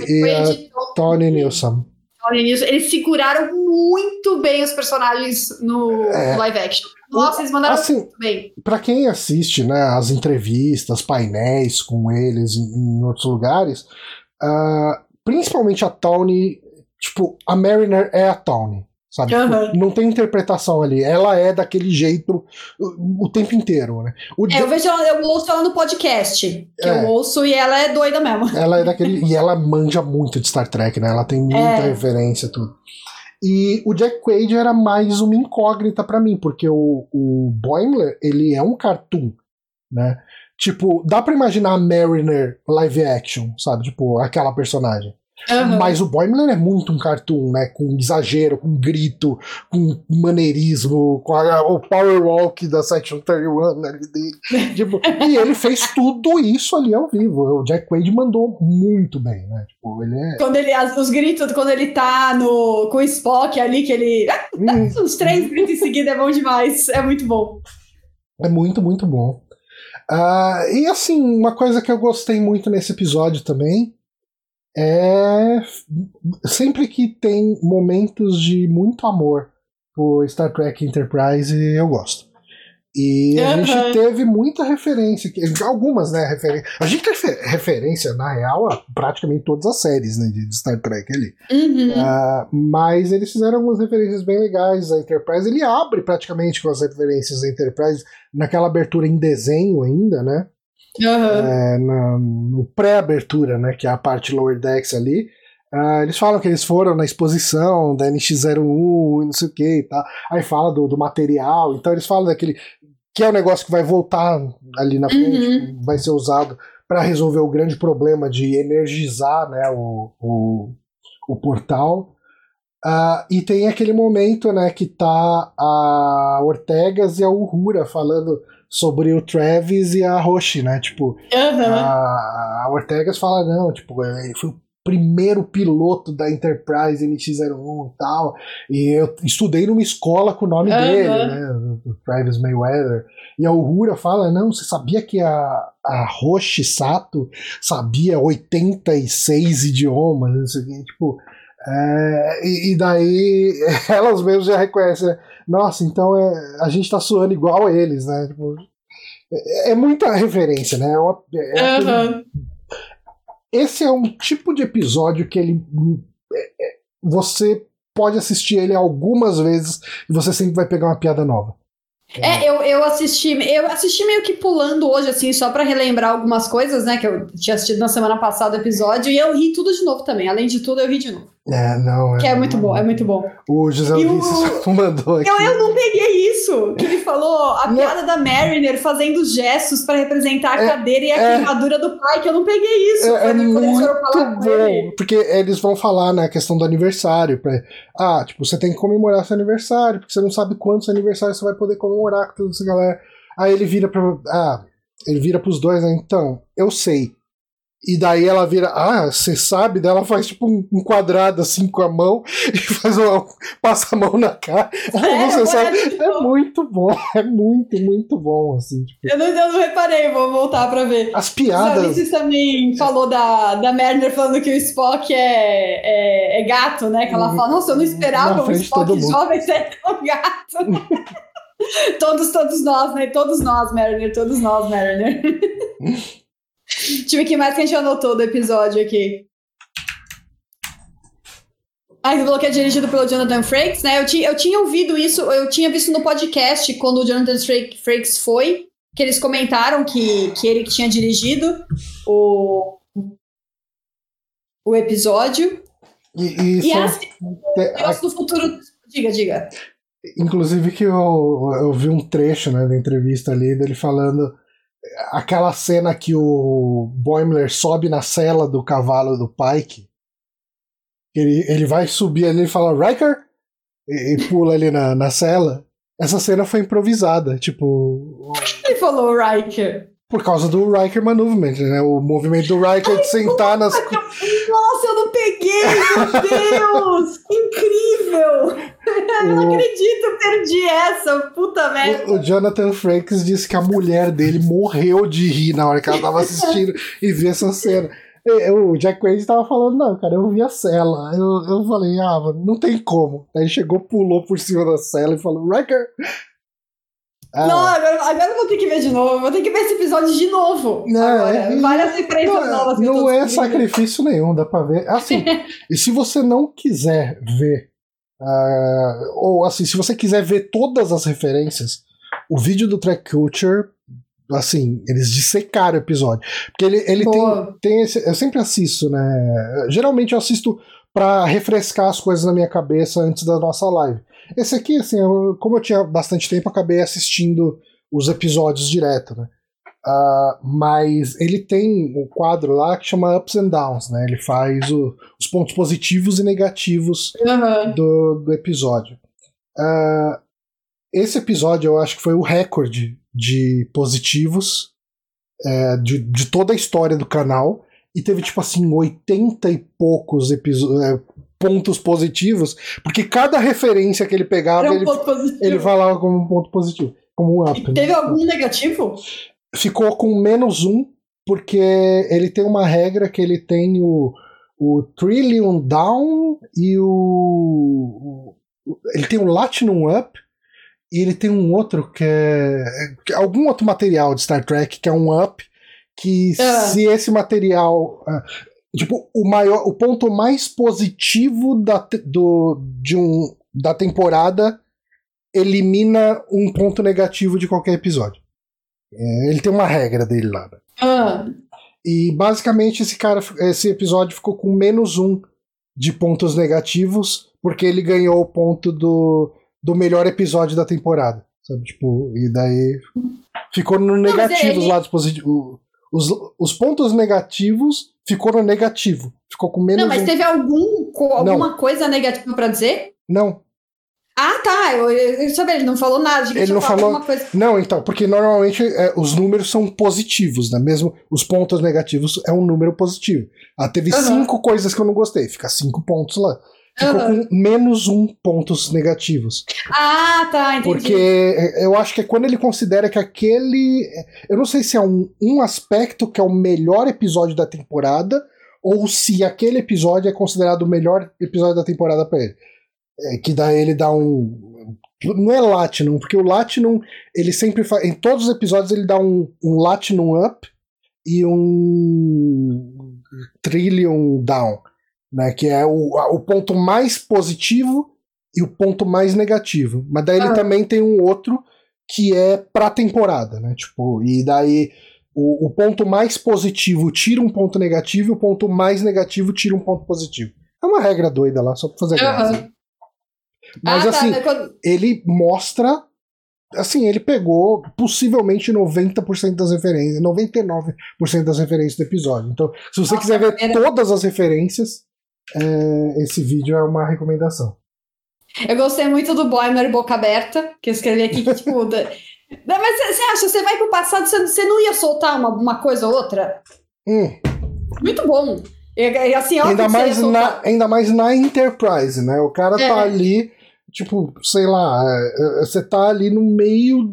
S2: e, a Tony Nilsson.
S1: Tony Nilsson. Eles seguraram muito bem os personagens no, é, live action. Nossa, eles mandaram assim, muito bem.
S2: Pra quem assiste né, as entrevistas, painéis com eles em, em outros lugares, uh, principalmente a Tony, tipo, a Mariner é a Tony. Sabe? Uhum. Não tem interpretação ali. Ela é daquele jeito o, o tempo inteiro, né? O
S1: é, eu vejo ela, eu ouço ela no podcast. Que é. eu ouço e ela é doida mesmo.
S2: Ela é daquele. e ela manja muito de Star Trek, né? Ela tem muita é. referência, tudo. E o Jack Quaid era mais uma incógnita para mim, porque o, o Boimler, ele é um cartoon, né? Tipo, dá pra imaginar a Mariner live action, sabe? Tipo, aquela personagem. Uhum. Mas o Boimler é muito um cartoon, né? Com exagero, com grito, com maneirismo, com a, o power walk da Section 31 ali dele. tipo, e ele fez tudo isso ali ao vivo. O Jack Quaid mandou muito bem, né? Tipo, ele é...
S1: Quando ele, os gritos, quando ele tá no, com o Spock ali, que ele. Hum. Os três gritos em seguida é bom demais. É muito bom.
S2: É muito, muito bom. Uh, e assim, uma coisa que eu gostei muito nesse episódio também é sempre que tem momentos de muito amor por Star Trek Enterprise, eu gosto. E a uhum. gente teve muita referência, algumas, né, referência. A gente tem referência, na real, a praticamente todas as séries, né, de Star Trek ali.
S1: Uhum.
S2: Uh, mas eles fizeram algumas referências bem legais à Enterprise. Ele abre praticamente com as referências da Enterprise naquela abertura em desenho ainda, né?
S1: Uhum.
S2: É, na, no pré-abertura, né, que é a parte Lower Decks ali. Uh, eles falam que eles foram na exposição da NX01 e não sei o que e tal. Aí fala do, do material, então eles falam daquele. que é um negócio que vai voltar ali na frente, uhum. vai ser usado para resolver o grande problema de energizar né, o, o, o portal. Uh, e tem aquele momento né, que tá a Ortegas e a Uhura falando sobre o Travis e a Roshi, né? Tipo,
S1: uhum.
S2: a, a Ortegas fala, não, tipo, ele foi o primeiro piloto da Enterprise NX-01 e tal. E eu estudei numa escola com o nome uhum. dele, né? O Travis Mayweather. E a Uhura fala: não, você sabia que a, a Roshi Sato sabia 86 idiomas? Isso aqui, tipo. É, e, e, daí elas mesmas já reconhecem, né? Nossa, então é, a gente tá suando igual a eles, né? Tipo, é, é, muita referência, né? É, é
S1: uhum.
S2: Esse é um tipo de episódio que ele. É, é, você pode assistir ele algumas vezes e você sempre vai pegar uma piada nova.
S1: É, eu, eu assisti, eu assisti meio que pulando hoje, assim, só para relembrar algumas coisas, né? Que eu tinha assistido na semana passada o episódio, e eu ri tudo de novo também. Além de tudo, eu ri de novo.
S2: É, não.
S1: É, que é muito bom, é muito bom.
S2: O José Ulisses o... mandou aqui.
S1: Eu, eu não peguei isso, que ele falou a não. piada da Mariner fazendo gestos para representar a é, cadeira e a é, queimadura do pai, que eu não peguei isso.
S2: É, é muito bom, porque eles vão falar na né, questão do aniversário. Pra, ah, tipo, você tem que comemorar seu aniversário, porque você não sabe quantos aniversários você vai poder comemorar com toda essa galera. Aí ele vira pra. Ah, ele vira pros dois, né? Então, eu sei e daí ela vira, ah, você sabe? Daí ela faz tipo um, quadrado assim com a mão e faz uma, passa a mão na cara. É, você sabe? É muito bom, é muito, muito bom, assim. Tipo.
S1: Eu, não, eu não reparei, vou voltar pra ver.
S2: As piadas.
S1: Você também falou da, da Merner falando que o Spock é, é, é gato, né? Que ela fala, nossa, eu não esperava o Spock jovem ser tão gato. todos, todos nós, né? Todos nós, Mariner, todos nós, Mariner. O que mais que a gente anotou do episódio aqui. Ah, você falou que é dirigido pelo Jonathan Frakes, né? Eu, tinha, eu tinha ouvido isso, eu tinha visto no podcast quando o Jonathan Frakes foi, que eles comentaram que, que ele que tinha dirigido o, o episódio.
S2: E, e,
S1: e assim, o negócio do futuro. Diga, diga.
S2: Inclusive que eu, eu vi um trecho né, da entrevista ali dele falando aquela cena que o Boimler sobe na cela do cavalo do Pike. Ele, ele vai subir ali e fala Riker e, e pula ali na, na cela. Essa cena foi improvisada, tipo.
S1: Ele falou Riker.
S2: Por causa do Riker Movement, né? O movimento do Riker de sentar nas.
S1: Nossa, eu não peguei! Meu Deus! Incrível! Eu não acredito, perdi essa, puta merda.
S2: O, o, Jonathan Frakes disse que a mulher dele morreu de rir na hora que ela tava assistindo e viu essa cena. O Jack Quaid tava falando, não, cara, eu vi a cela. Eu, eu falei, ah, não tem como. Aí chegou, pulou por cima da cela e falou, Riker,
S1: ah. Não, agora, agora eu vou ter que ver de novo. Vou ter que ver esse episódio de novo. Não, agora. É, Várias referências
S2: não,
S1: novas.
S2: Não é sacrifício nenhum, dá pra ver. Assim, e se você não quiser ver. Uh, ou assim, se você quiser ver todas as referências, o vídeo do Track Culture, assim, eles dissecaram o episódio. Porque ele, ele tem, tem esse. Eu sempre assisto, né? Geralmente eu assisto para refrescar as coisas na minha cabeça antes da nossa live. Esse aqui, assim, eu, como eu tinha bastante tempo, acabei assistindo os episódios direto, né? Uh, mas ele tem um quadro lá que chama Ups and Downs, né? Ele faz o, os pontos positivos e negativos uhum. do, do episódio. Uh, esse episódio eu acho que foi o recorde de positivos é, de, de toda a história do canal. E teve, tipo assim, 80 e poucos é, pontos positivos, porque cada referência que ele pegava, um ele, ele falava como um ponto positivo, como um up. E
S1: teve né? algum negativo?
S2: Ficou com menos um, porque ele tem uma regra que ele tem o, o Trillion Down e o. Ele tem o Latinum Up e ele tem um outro que é. Algum outro material de Star Trek que é um up. Que ah. se esse material. Tipo, o maior, o ponto mais positivo da, do, de um, da temporada elimina um ponto negativo de qualquer episódio. É, ele tem uma regra dele lá. Né?
S1: Ah.
S2: E basicamente esse cara, esse episódio ficou com menos um de pontos negativos, porque ele ganhou o ponto do, do melhor episódio da temporada. Sabe? Tipo, e daí ficou no negativo os lados positivos Os, os pontos negativos ficou no negativo. Ficou com menos.
S1: Não, mas
S2: um...
S1: teve algum, alguma coisa negativa para dizer?
S2: Não.
S1: Ah, tá. Eu, eu, eu sabia, ele não falou nada.
S2: Ele não falou.
S1: Coisa...
S2: Não, então, porque normalmente é, os números são positivos, né? Mesmo os pontos negativos é um número positivo. Ah, teve uhum. cinco coisas que eu não gostei. Fica cinco pontos lá. Ficou uhum. com menos um pontos negativos.
S1: Ah, tá, entendi.
S2: Porque eu acho que é quando ele considera que aquele. Eu não sei se é um, um aspecto que é o melhor episódio da temporada, ou se aquele episódio é considerado o melhor episódio da temporada para ele. É, que daí ele dá um. Não é Latinum, porque o Latinum, ele sempre faz. Em todos os episódios ele dá um, um Latinum up e um Trillion down né? Que é o, o ponto mais positivo e o ponto mais negativo. Mas daí ele ah. também tem um outro que é pra temporada, né? Tipo, e daí o, o, ponto mais positivo tira um ponto negativo e o ponto mais negativo tira um ponto positivo. É uma regra doida lá, só pra fazer graça. Uhum. Mas ah, tá, assim, tá, quando... ele mostra. Assim, ele pegou possivelmente 90% das referências, 99% das referências do episódio. Então, se você Nossa, quiser ver era... todas as referências, é, esse vídeo é uma recomendação.
S1: Eu gostei muito do Boimer Boca Aberta, que eu escrevi aqui, que tipo. da... Mas você acha, você vai pro passado, você não ia soltar uma, uma coisa ou outra?
S2: Hum.
S1: Muito bom. E, assim,
S2: ainda, mais na, ainda mais na Enterprise, né? O cara tá é. ali, tipo, sei lá, é, é, você tá ali no meio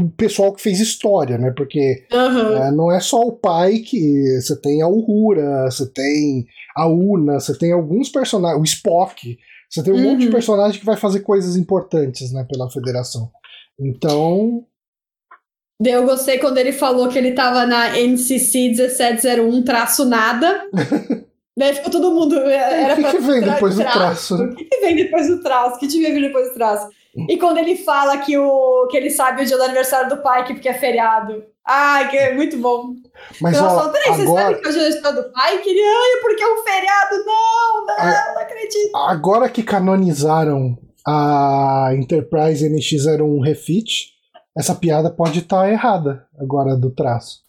S2: do pessoal que fez história, né? Porque
S1: uhum.
S2: é, não é só o pai que você tem a Uhura, você tem a Una, você tem alguns personagens, o Spock, você tem um uhum. monte de uhum. personagem que vai fazer coisas importantes, né, pela federação. Então.
S1: Eu gostei quando ele falou que ele tava na NCC 1701 traço nada. Daí ficou todo mundo.
S2: Era o que, que vem depois do traço?
S1: O que, que vem depois do traço? O que devia vir depois do traço? E quando ele fala que, o, que ele sabe o dia do aniversário do pai, que porque é feriado. Ai, que é muito bom.
S2: Mas então, ó, peraí, agora...
S1: vocês sabem que hoje é o aniversário do pai? Que ele, ai, porque é um feriado? Não, não, a... não acredito.
S2: Agora que canonizaram a Enterprise NX01 Refit, essa piada pode estar tá errada agora do traço.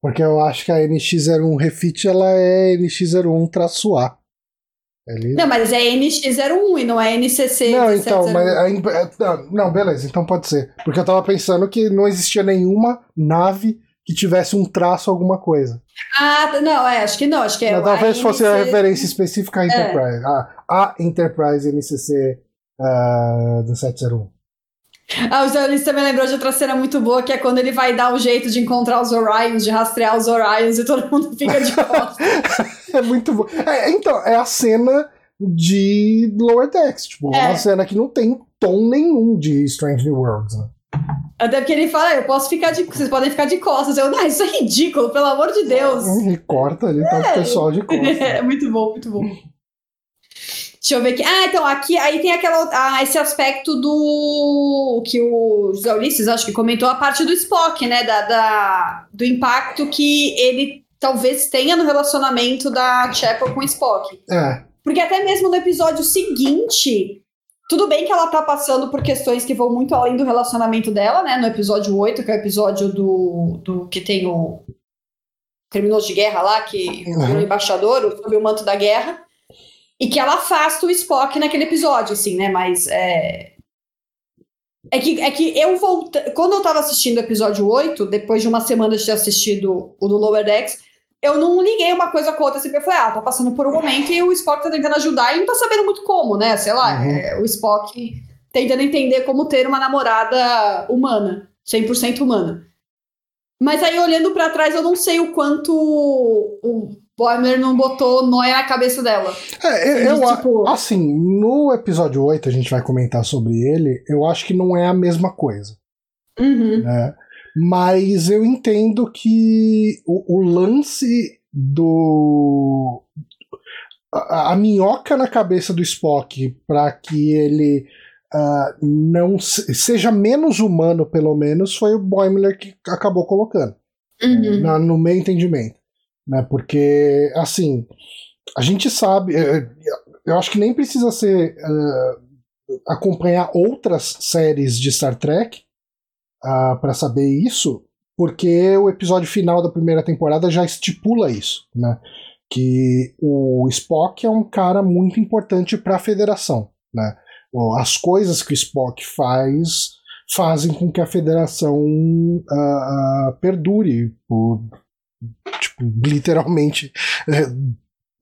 S2: Porque eu acho que a NX01 Refit ela é NX01-A.
S1: Ele... Não, mas é NX01 e não é NCC.
S2: Não, então, mas é, não, beleza, então pode ser. Porque eu tava pensando que não existia nenhuma nave que tivesse um traço alguma coisa.
S1: Ah, não, é, acho que não, acho que é.
S2: talvez a fosse NC... a referência específica à é. Enterprise. É. A, a Enterprise NCC uh, 1701.
S1: Ah, o Zé também lembrou de outra cena muito boa, que é quando ele vai dar o um jeito de encontrar os Orions, de rastrear os Orions e todo mundo fica de costas.
S2: é muito bom. É, então, é a cena de Lower Decks, tipo, é. uma cena que não tem tom nenhum de Strange New Worlds, né?
S1: Até porque ele fala, eu posso ficar de. Vocês podem ficar de costas. Eu, não, isso é ridículo, pelo amor de Deus.
S2: E corta ali, tá o pessoal de costas.
S1: É, muito bom, muito bom. Deixa eu ver aqui. Ah, então, aqui aí tem aquela, ah, esse aspecto do que o José Ulisses, acho que comentou, a parte do Spock, né? Da, da, do impacto que ele talvez tenha no relacionamento da Chapel com o Spock.
S2: É.
S1: Porque até mesmo no episódio seguinte, tudo bem que ela tá passando por questões que vão muito além do relacionamento dela, né? No episódio 8, que é o episódio do, do que tem o criminoso de guerra lá, que uhum. o embaixador, sob o manto da guerra. E que ela afasta o Spock naquele episódio, assim, né? Mas é. É que, é que eu voltei. Quando eu tava assistindo o episódio 8, depois de uma semana de ter assistido o do Lower Decks, eu não liguei uma coisa com a outra, assim, eu falei, ah, tá passando por um momento e o Spock tá tentando ajudar e não tá sabendo muito como, né? Sei lá, uhum. é, o Spock tentando entender como ter uma namorada humana, 100% humana. Mas aí, olhando para trás, eu não sei o quanto o Boimler não botou nóia na cabeça dela.
S2: É, eu, eu tipo... assim, no episódio 8 a gente vai comentar sobre ele, eu acho que não é a mesma coisa.
S1: Uhum.
S2: Né? Mas eu entendo que o, o lance do. A, a, minhoca na cabeça do Spock para que ele uh, não se, seja menos humano, pelo menos, foi o Boimler que acabou colocando.
S1: Uhum.
S2: Na, no meu entendimento. Né? Porque, assim, a gente sabe. Eu acho que nem precisa ser. Uh, acompanhar outras séries de Star Trek uh, ah, para saber isso, porque o episódio final da primeira temporada já estipula isso, né? Que o Spock é um cara muito importante para a Federação, né? As coisas que o Spock faz fazem com que a Federação uh, perdure por tipo, literalmente é,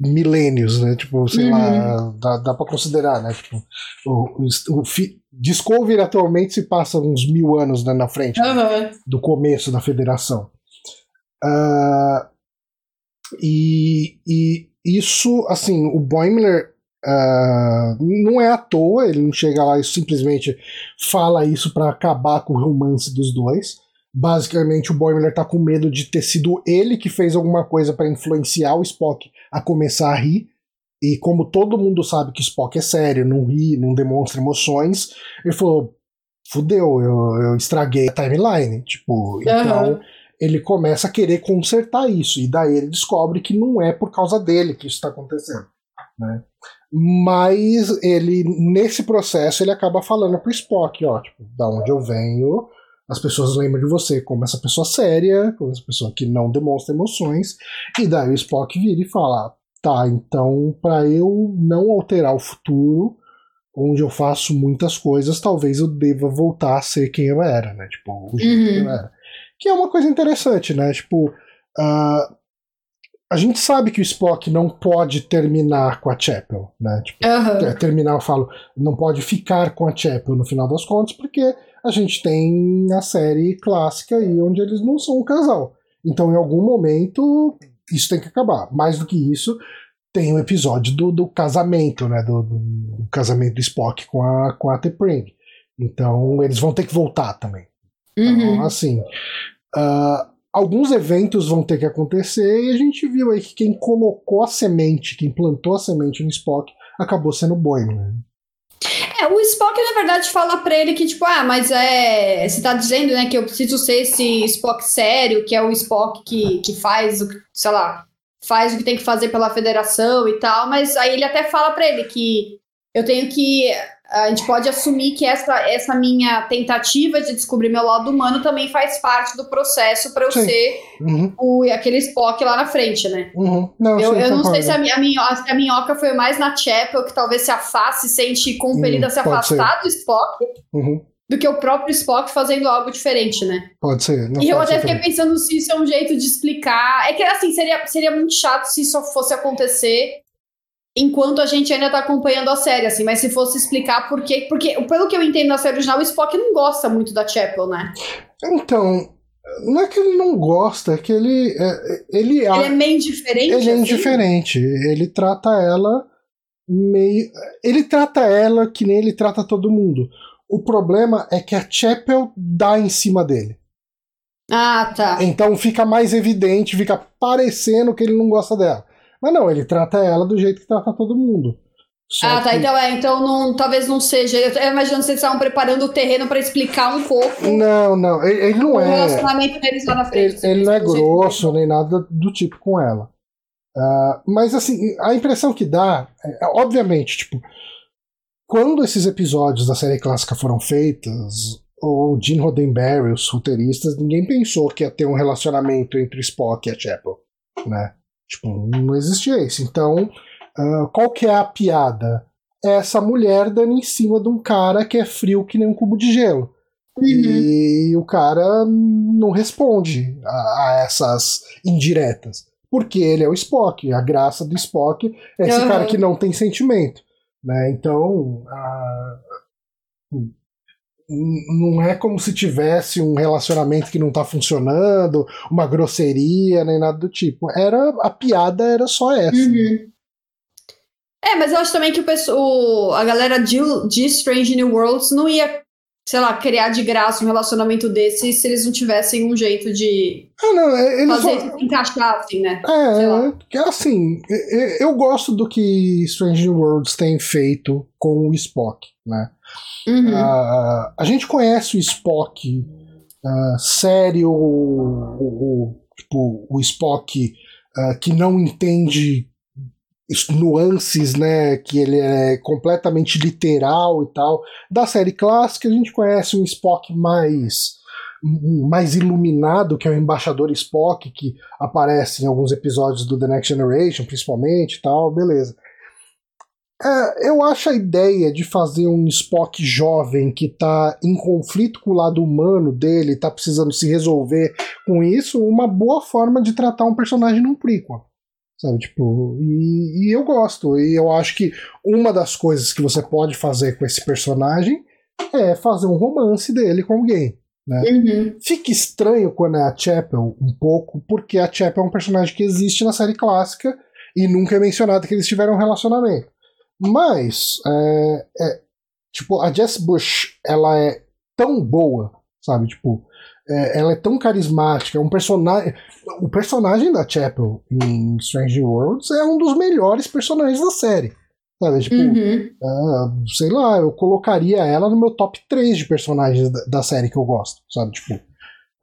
S2: milênios, né? Tipo, sei uhum. lá, dá, dá pra considerar, né? Tipo, o, o, o Discovery atualmente se passa uns mil anos né, na frente uhum. do começo da federação. Uh, e, e isso, assim, o Boimler uh, não é à toa, ele não chega lá e simplesmente fala isso para acabar com o romance dos dois. Basicamente, o Boimler tá com medo de ter sido ele que fez alguma coisa para influenciar o Spock a começar a rir. E como todo mundo sabe que Spock é sério, não ri, não demonstra emoções, ele falou: fudeu, eu, eu estraguei a timeline. Tipo, uhum. então ele começa a querer consertar isso. E daí ele descobre que não é por causa dele que isso está acontecendo. Né? Mas ele, nesse processo, ele acaba falando pro Spock, ó, tipo, da onde eu venho, as pessoas lembram de você como essa pessoa séria, como essa pessoa que não demonstra emoções, e daí o Spock vira e fala: tá, então para eu não alterar o futuro, onde eu faço muitas coisas, talvez eu deva voltar a ser quem eu era, né? Tipo, o jeito uhum. que eu era. Que é uma coisa interessante, né? Tipo, uh, a gente sabe que o Spock não pode terminar com a Chapel, né? Tipo, uhum. terminar, eu falo, não pode ficar com a Chapel no final das contas, porque a gente tem a série clássica aí onde eles não são um casal. Então, em algum momento, isso tem que acabar. Mais do que isso, tem o um episódio do, do casamento, né? Do, do, do, casamento do Spock com a, com a T'Pring. Então, eles vão ter que voltar também. Então, uhum. Então, assim. Uh, alguns eventos vão ter que acontecer e a gente viu aí que quem colocou a semente, quem plantou a semente no Spock, acabou sendo o Boimler.
S1: É, o Spock, na verdade, fala pra ele que, tipo, ah, mas é. Você tá dizendo, né, que eu preciso ser esse Spock sério, que é o Spock que, que faz o sei lá, faz o que tem que fazer pela federação e tal, mas aí ele até fala pra ele que eu tenho que a gente pode assumir que essa, essa minha tentativa de descobrir meu lado humano também faz parte do processo para eu Sim. ser uhum. o, aquele Spock lá na frente, né?
S2: Uhum.
S1: Não, eu, eu não sei se a, minha, a, minhoca, a minhoca foi mais na Chapel, que talvez se afaste, se sente compelida uhum, a se afastar ser. do Spock. Uhum. Do que o próprio Spock fazendo algo diferente, né?
S2: Pode ser.
S1: e eu até fiquei pensando se isso é um jeito de explicar. É que, assim, seria, seria muito chato se isso fosse acontecer enquanto a gente ainda tá acompanhando a série, assim, mas se fosse explicar por quê, porque pelo que eu entendo na série original, o Spock não gosta muito da Chapel, né?
S2: Então, não é que ele não gosta, é que ele é, ele,
S1: ele é meio indiferente.
S2: Ele é assim? indiferente, ele trata ela meio, ele trata ela que nem ele trata todo mundo. O problema é que a Chapel dá em cima dele.
S1: Ah, tá.
S2: Então fica mais evidente, fica parecendo que ele não gosta dela. Mas não, ele trata ela do jeito que trata todo mundo.
S1: Só ah, tá. Que... Então, é, então não, talvez não seja. Eu imagino que vocês estavam preparando o terreno para explicar um pouco.
S2: Não, não. Ele, ele não
S1: o
S2: é.
S1: O relacionamento deles lá na frente.
S2: Ele, ele não é grosso nem nada do tipo com ela. Uh, mas, assim, a impressão que dá. É, obviamente, tipo. Quando esses episódios da série clássica foram feitos, o Gene Roddenberry, os roteiristas, ninguém pensou que ia ter um relacionamento entre Spock e a Chapel, né? Tipo, não existia isso. Então, uh, qual que é a piada? É essa mulher dando em cima de um cara que é frio que nem um cubo de gelo. Uhum. E o cara não responde a, a, essas indiretas. Porque ele é o Spock. A graça do Spock é esse uhum. cara que não tem sentimento. Né? Então, uh, não é como se tivesse um relacionamento que não tá funcionando, uma grosseria, nem nada do tipo. Era a piada era só essa. Uhum.
S1: É, mas eu acho também que o pessoal, a galera de, de Strange New Worlds não ia, sei lá, criar de graça um relacionamento desse se eles não tivessem um jeito de
S2: ah, não, é,
S1: fazer só... encaixar, assim, né?
S2: É, é, assim, eu gosto do que Strange New Worlds tem feito com o Spock, né? Uhum. Uh, a gente conhece o Spock uh, sério, o, o, tipo, o Spock uh, que não entende nuances, né, que ele é completamente literal e tal. Da série clássica a gente conhece um Spock mais mais iluminado, que é o embaixador Spock, que aparece em alguns episódios do The Next Generation, principalmente tal, beleza. É, eu acho a ideia de fazer um Spock jovem que tá em conflito com o lado humano dele, tá precisando se resolver com isso, uma boa forma de tratar um personagem num prequel. Sabe, tipo, e, e eu gosto. E eu acho que uma das coisas que você pode fazer com esse personagem é fazer um romance dele com alguém. Né?
S1: Uhum.
S2: Fica estranho quando é a Chapel, um pouco, porque a Chapel é um personagem que existe na série clássica e nunca é mencionado que eles tiveram um relacionamento. Mas, é, é, tipo, a Jess Bush, ela é tão boa, sabe? Tipo, é, ela é tão carismática, é um personagem. O personagem da Chapel em Strange Worlds é um dos melhores personagens da série. Sabe? Tipo,
S1: Uhum.
S2: ah, sei lá, eu colocaria ela no meu top 3 de personagens da, da série que eu gosto, sabe? Tipo,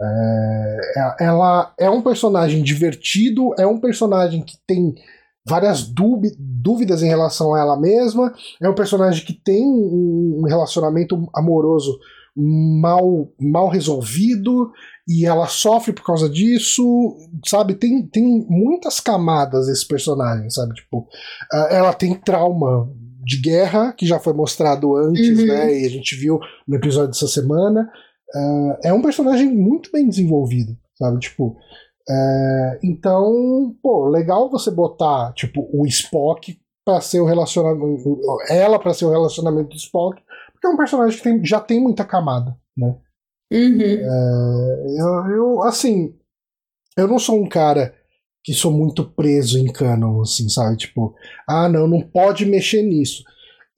S2: é, é- ela é um personagem divertido, é um personagem que tem várias dúvidas em relação a ela mesma, é um personagem que tem um relacionamento amoroso mal, mal resolvido e ela sofre por causa disso, sabe? Tem, tem muitas camadas esse personagem, sabe? Tipo, ela tem trauma de guerra, que já foi mostrado antes,
S1: Uhum.
S2: né? E a gente viu no episódio dessa semana. Ah, é um personagem muito bem desenvolvido, sabe? Tipo. É, então, pô, legal você botar, tipo, o Spock pra ser o relacionamento. Ela pra ser o relacionamento do Spock, porque é um personagem que tem- já tem muita camada, né?
S1: Uhum.
S2: Eu, eu, assim, eu não sou um cara que sou muito preso em canon, assim, sabe? Tipo, ah, não, não pode mexer nisso.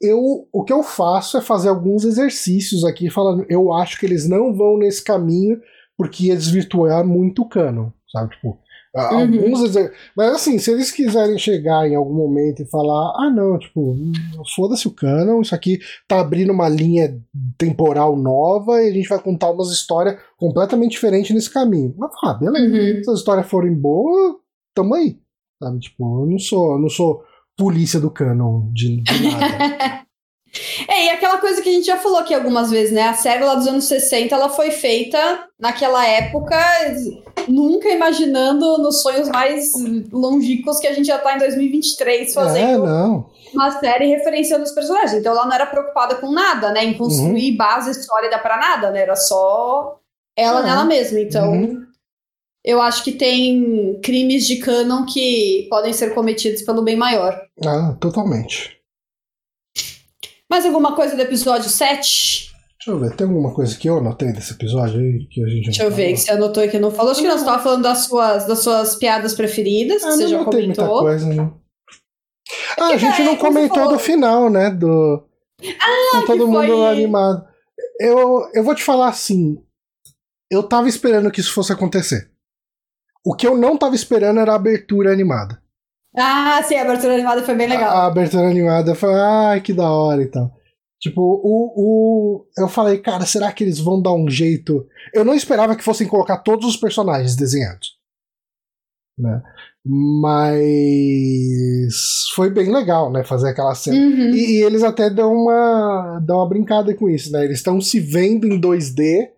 S2: Eu, o que eu faço é fazer alguns exercícios aqui falando, eu acho que eles não vão nesse caminho porque ia desvirtuar muito o canon, sabe? Tipo,
S1: Uhum.
S2: alguns. Mas assim, se eles quiserem chegar em algum momento e falar, ah, não, tipo, foda-se o canon, isso aqui tá abrindo uma linha temporal nova e a gente vai contar umas histórias completamente diferentes nesse caminho. Mas, ah, beleza.
S1: Uhum.
S2: Se as histórias forem boas, tamo aí. Sabe? Tipo, eu não sou, eu não sou polícia do canon de, de nada.
S1: É, e aquela coisa que a gente já falou aqui algumas vezes, né? A série lá dos anos 60, ela foi feita naquela época, nunca imaginando nos sonhos mais longínquos que a gente já tá em 2023
S2: é,
S1: fazendo
S2: não.
S1: uma série referenciando os personagens. Então ela não era preocupada com nada, né? Em construir base sólida pra nada, né? Era só ela
S2: É.
S1: nela mesma. Então,
S2: Uhum.
S1: eu acho que tem crimes de canon que podem ser cometidos pelo bem maior.
S2: Ah, totalmente.
S1: Mais alguma coisa do episódio 7?
S2: Deixa eu ver, tem alguma coisa que eu anotei desse episódio aí que a gente
S1: Deixa eu ver, que você anotou e que não falou. Acho que nós estávamos falando das suas, das suas piadas preferidas, que
S2: Ah,
S1: você
S2: não
S1: já
S2: anotei muita
S1: comentou.
S2: coisa, não. Ah, a
S1: que,
S2: gente não
S1: é
S2: comentou do final, né? Do. Ah, com todo mundo
S1: foi-
S2: animado. Eu, eu vou te falar assim. Eu tava esperando que isso fosse acontecer. O que eu não tava esperando era a abertura animada.
S1: Ah, sim, a abertura animada foi bem legal.
S2: A, a abertura animada foi, ai, que da hora e tal. Tipo, o, o. Eu falei, cara, será que eles vão dar um jeito? Eu não esperava que fossem colocar todos os personagens desenhados. Né? Mas. Foi bem legal, né? Fazer aquela cena.
S1: Uhum.
S2: E, e eles até dão uma, dão uma brincada com isso, né? Eles estão se vendo em 2D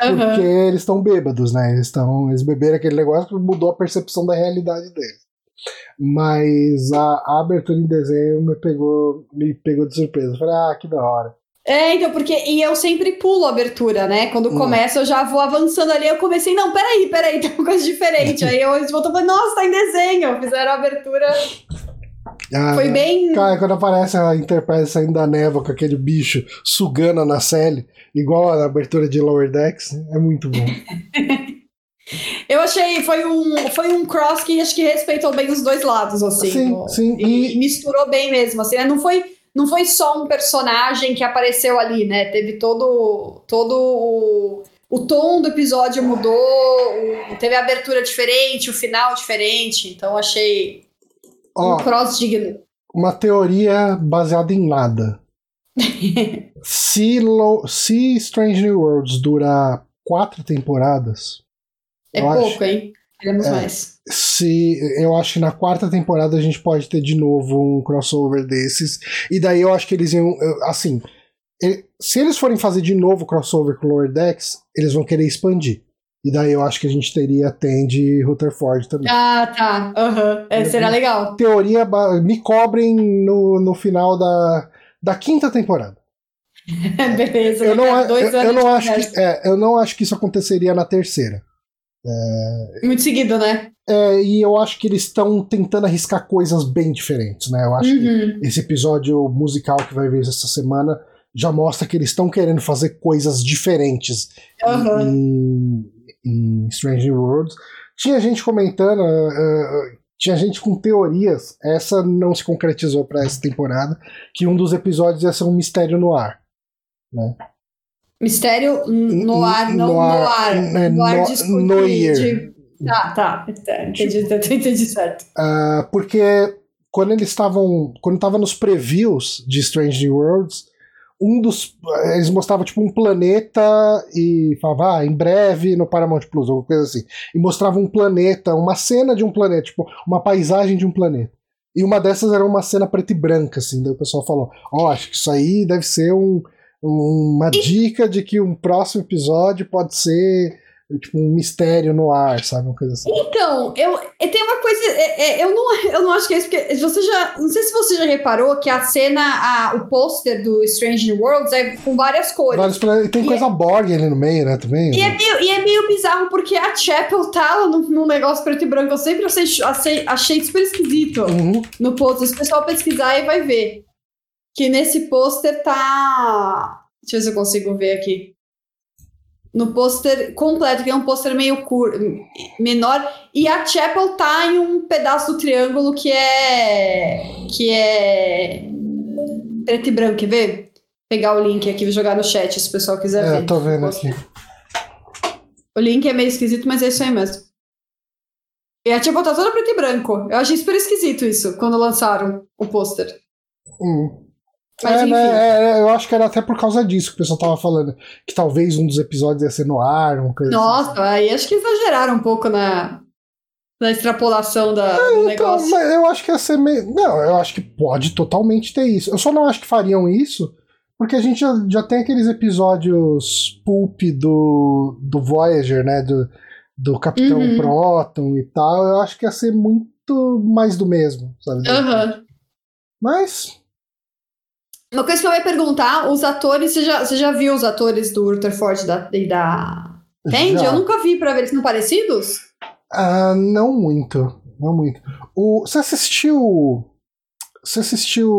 S1: Aham.
S2: porque eles estão bêbados, né? Eles, estão eles beberam aquele negócio que mudou a percepção da realidade deles. Mas a, a abertura em desenho me pegou, me pegou de surpresa. Eu falei, ah, que da hora.
S1: É, então, porque. E eu sempre pulo a abertura, né? Quando
S2: Hum.
S1: começa, eu já vou avançando ali. Eu comecei, não, peraí, peraí, tem uma coisa diferente. Aí eu voltou e falei, nossa, tá em desenho. Fizeram a abertura.
S2: Ah,
S1: Foi bem.
S2: Cara, quando aparece a Enterprise saindo da névoa com aquele bicho sugando a nacelle, igual a abertura de Lower Decks, é muito bom.
S1: Eu achei, foi um, foi um cross que acho que respeitou bem os dois lados, assim.
S2: Sim,
S1: ó.
S2: sim,
S1: E,
S2: e-
S1: misturou bem mesmo, assim, né? Não foi, não foi só um personagem que apareceu ali, né? Teve todo, todo o, o tom do episódio mudou, o- teve a abertura diferente, o final diferente, então achei
S2: Ó,
S1: um cross digno.
S2: uma teoria baseada em nada. se, Lo- se Strange New Worlds durar quatro temporadas,
S1: É
S2: Eu
S1: pouco,
S2: acho-
S1: hein? Queremos
S2: É.
S1: mais.
S2: se eu acho que na quarta temporada a gente pode ter de novo um crossover desses. E daí eu acho que eles iam. Assim, se eles forem fazer de novo crossover com Lower Decks, eles vão querer expandir. E daí eu acho que a gente teria Tandy e Rutherford também.
S1: Ah, tá. Aham. É, será legal.
S2: Teoria, me cobrem no, no final da, da quinta temporada.
S1: Beleza.
S2: Eu não, eu,
S1: anos
S2: eu não acho que, é, eu não acho que isso aconteceria na terceira.
S1: Muito seguido, né?
S2: É, e eu acho que eles estão tentando arriscar coisas bem diferentes, né? Eu acho que
S1: Uhum.
S2: esse episódio musical que vai ver essa semana já mostra que eles estão querendo fazer coisas diferentes
S1: Aham.
S2: em, em Strange Worlds. Tinha gente comentando, uh, uh, tinha gente com teorias, essa não se concretizou para essa temporada, que um dos episódios ia ser um mistério no ar.
S1: Mistério no ar, não
S2: No
S1: no
S2: ar,
S1: ar.
S2: é,
S1: No ar
S2: no-
S1: de,
S2: no
S1: de-
S2: ear.
S1: de- Tá, tá. tá, Entendi, entendi certo.
S2: Ah, porque quando eles estavam. Quando tava nos previews de Strange New Worlds, um dos. Eles mostravam tipo um planeta e falava, ah, em breve no Paramount Plus, alguma coisa assim. E mostrava um planeta, uma cena de um planeta, tipo, uma paisagem de um planeta. E uma dessas era uma cena preta e branca, assim. Daí o pessoal falou: Ó, acho que isso aí deve ser um, uma dica de que um próximo episódio pode ser tipo um mistério no ar, sabe? Uma coisa assim.
S1: Então, eu, eu tenho uma coisa. é- é, eu, não, eu não acho que é isso, porque você já. Não sei se você já reparou que a cena, a, o pôster do Strange New Worlds é com várias cores.
S2: Vários. E tem
S1: E
S2: coisa Borg ali no meio, né? Também.
S1: E é, meio, e é meio bizarro porque a Chapel tá num, num negócio preto e branco. Eu sempre achei, achei, achei super esquisito
S2: Uhum.
S1: no pôster. Se o pessoal pesquisar aí vai ver. Que nesse pôster tá. Deixa eu ver se eu consigo ver aqui. No pôster completo, que é um pôster meio cur... menor. E a Chapel tá em um pedaço do triângulo que é. que é. preto e branco, quer ver? Pegar o link aqui e jogar no chat se o pessoal quiser
S2: É,
S1: ver.
S2: tô vendo aqui.
S1: O link é meio esquisito, mas é isso aí mesmo. E a Chapel tá toda preto e branco. Eu achei super esquisito isso quando lançaram o pôster.
S2: Hum.
S1: Mas
S2: É, né, é, eu acho que era até por causa disso que o pessoal tava falando. Que talvez um dos episódios ia ser no ar, uma coisa assim.
S1: Nossa, aí acho que exageraram um pouco na, na extrapolação da, do
S2: Então,
S1: negócio.
S2: mas eu acho que ia ser meio. Não, eu acho que pode totalmente ter isso. Eu só não acho que fariam isso, porque a gente já, já tem aqueles episódios pulp do, do Voyager, né? Do, do Capitão
S1: Uhum.
S2: Proton e tal. Eu acho que ia ser muito mais do mesmo, sabe?
S1: Aham.
S2: Mas.
S1: Uma coisa que eu ia perguntar, os atores, você já, você já viu os atores do Rutherford da, e da Tandy? Eu nunca vi pra ver, eles são parecidos?
S2: Ah, não muito. Não muito. O, você assistiu. Você assistiu.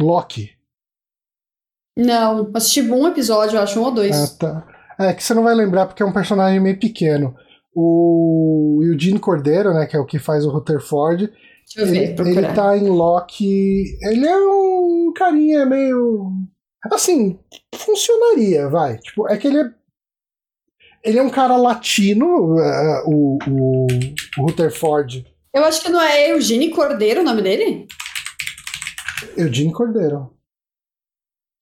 S2: Loki?
S1: Não, assisti um episódio, eu acho, um ou dois.
S2: Ah, tá. É que você não vai lembrar porque é um personagem meio pequeno. O Eugene Cordeiro, né, que é o que faz o Rutherford,
S1: Deixa eu ver,
S2: ele,
S1: procurar.
S2: ele tá em Loki. Ele é um carinha meio. Assim, funcionaria, vai. Tipo, é que ele é. Ele é um cara latino, eh, o, o, o Rutherford.
S1: Eu acho que não é Eugene Cordeiro o nome dele?
S2: Eugene Cordeiro.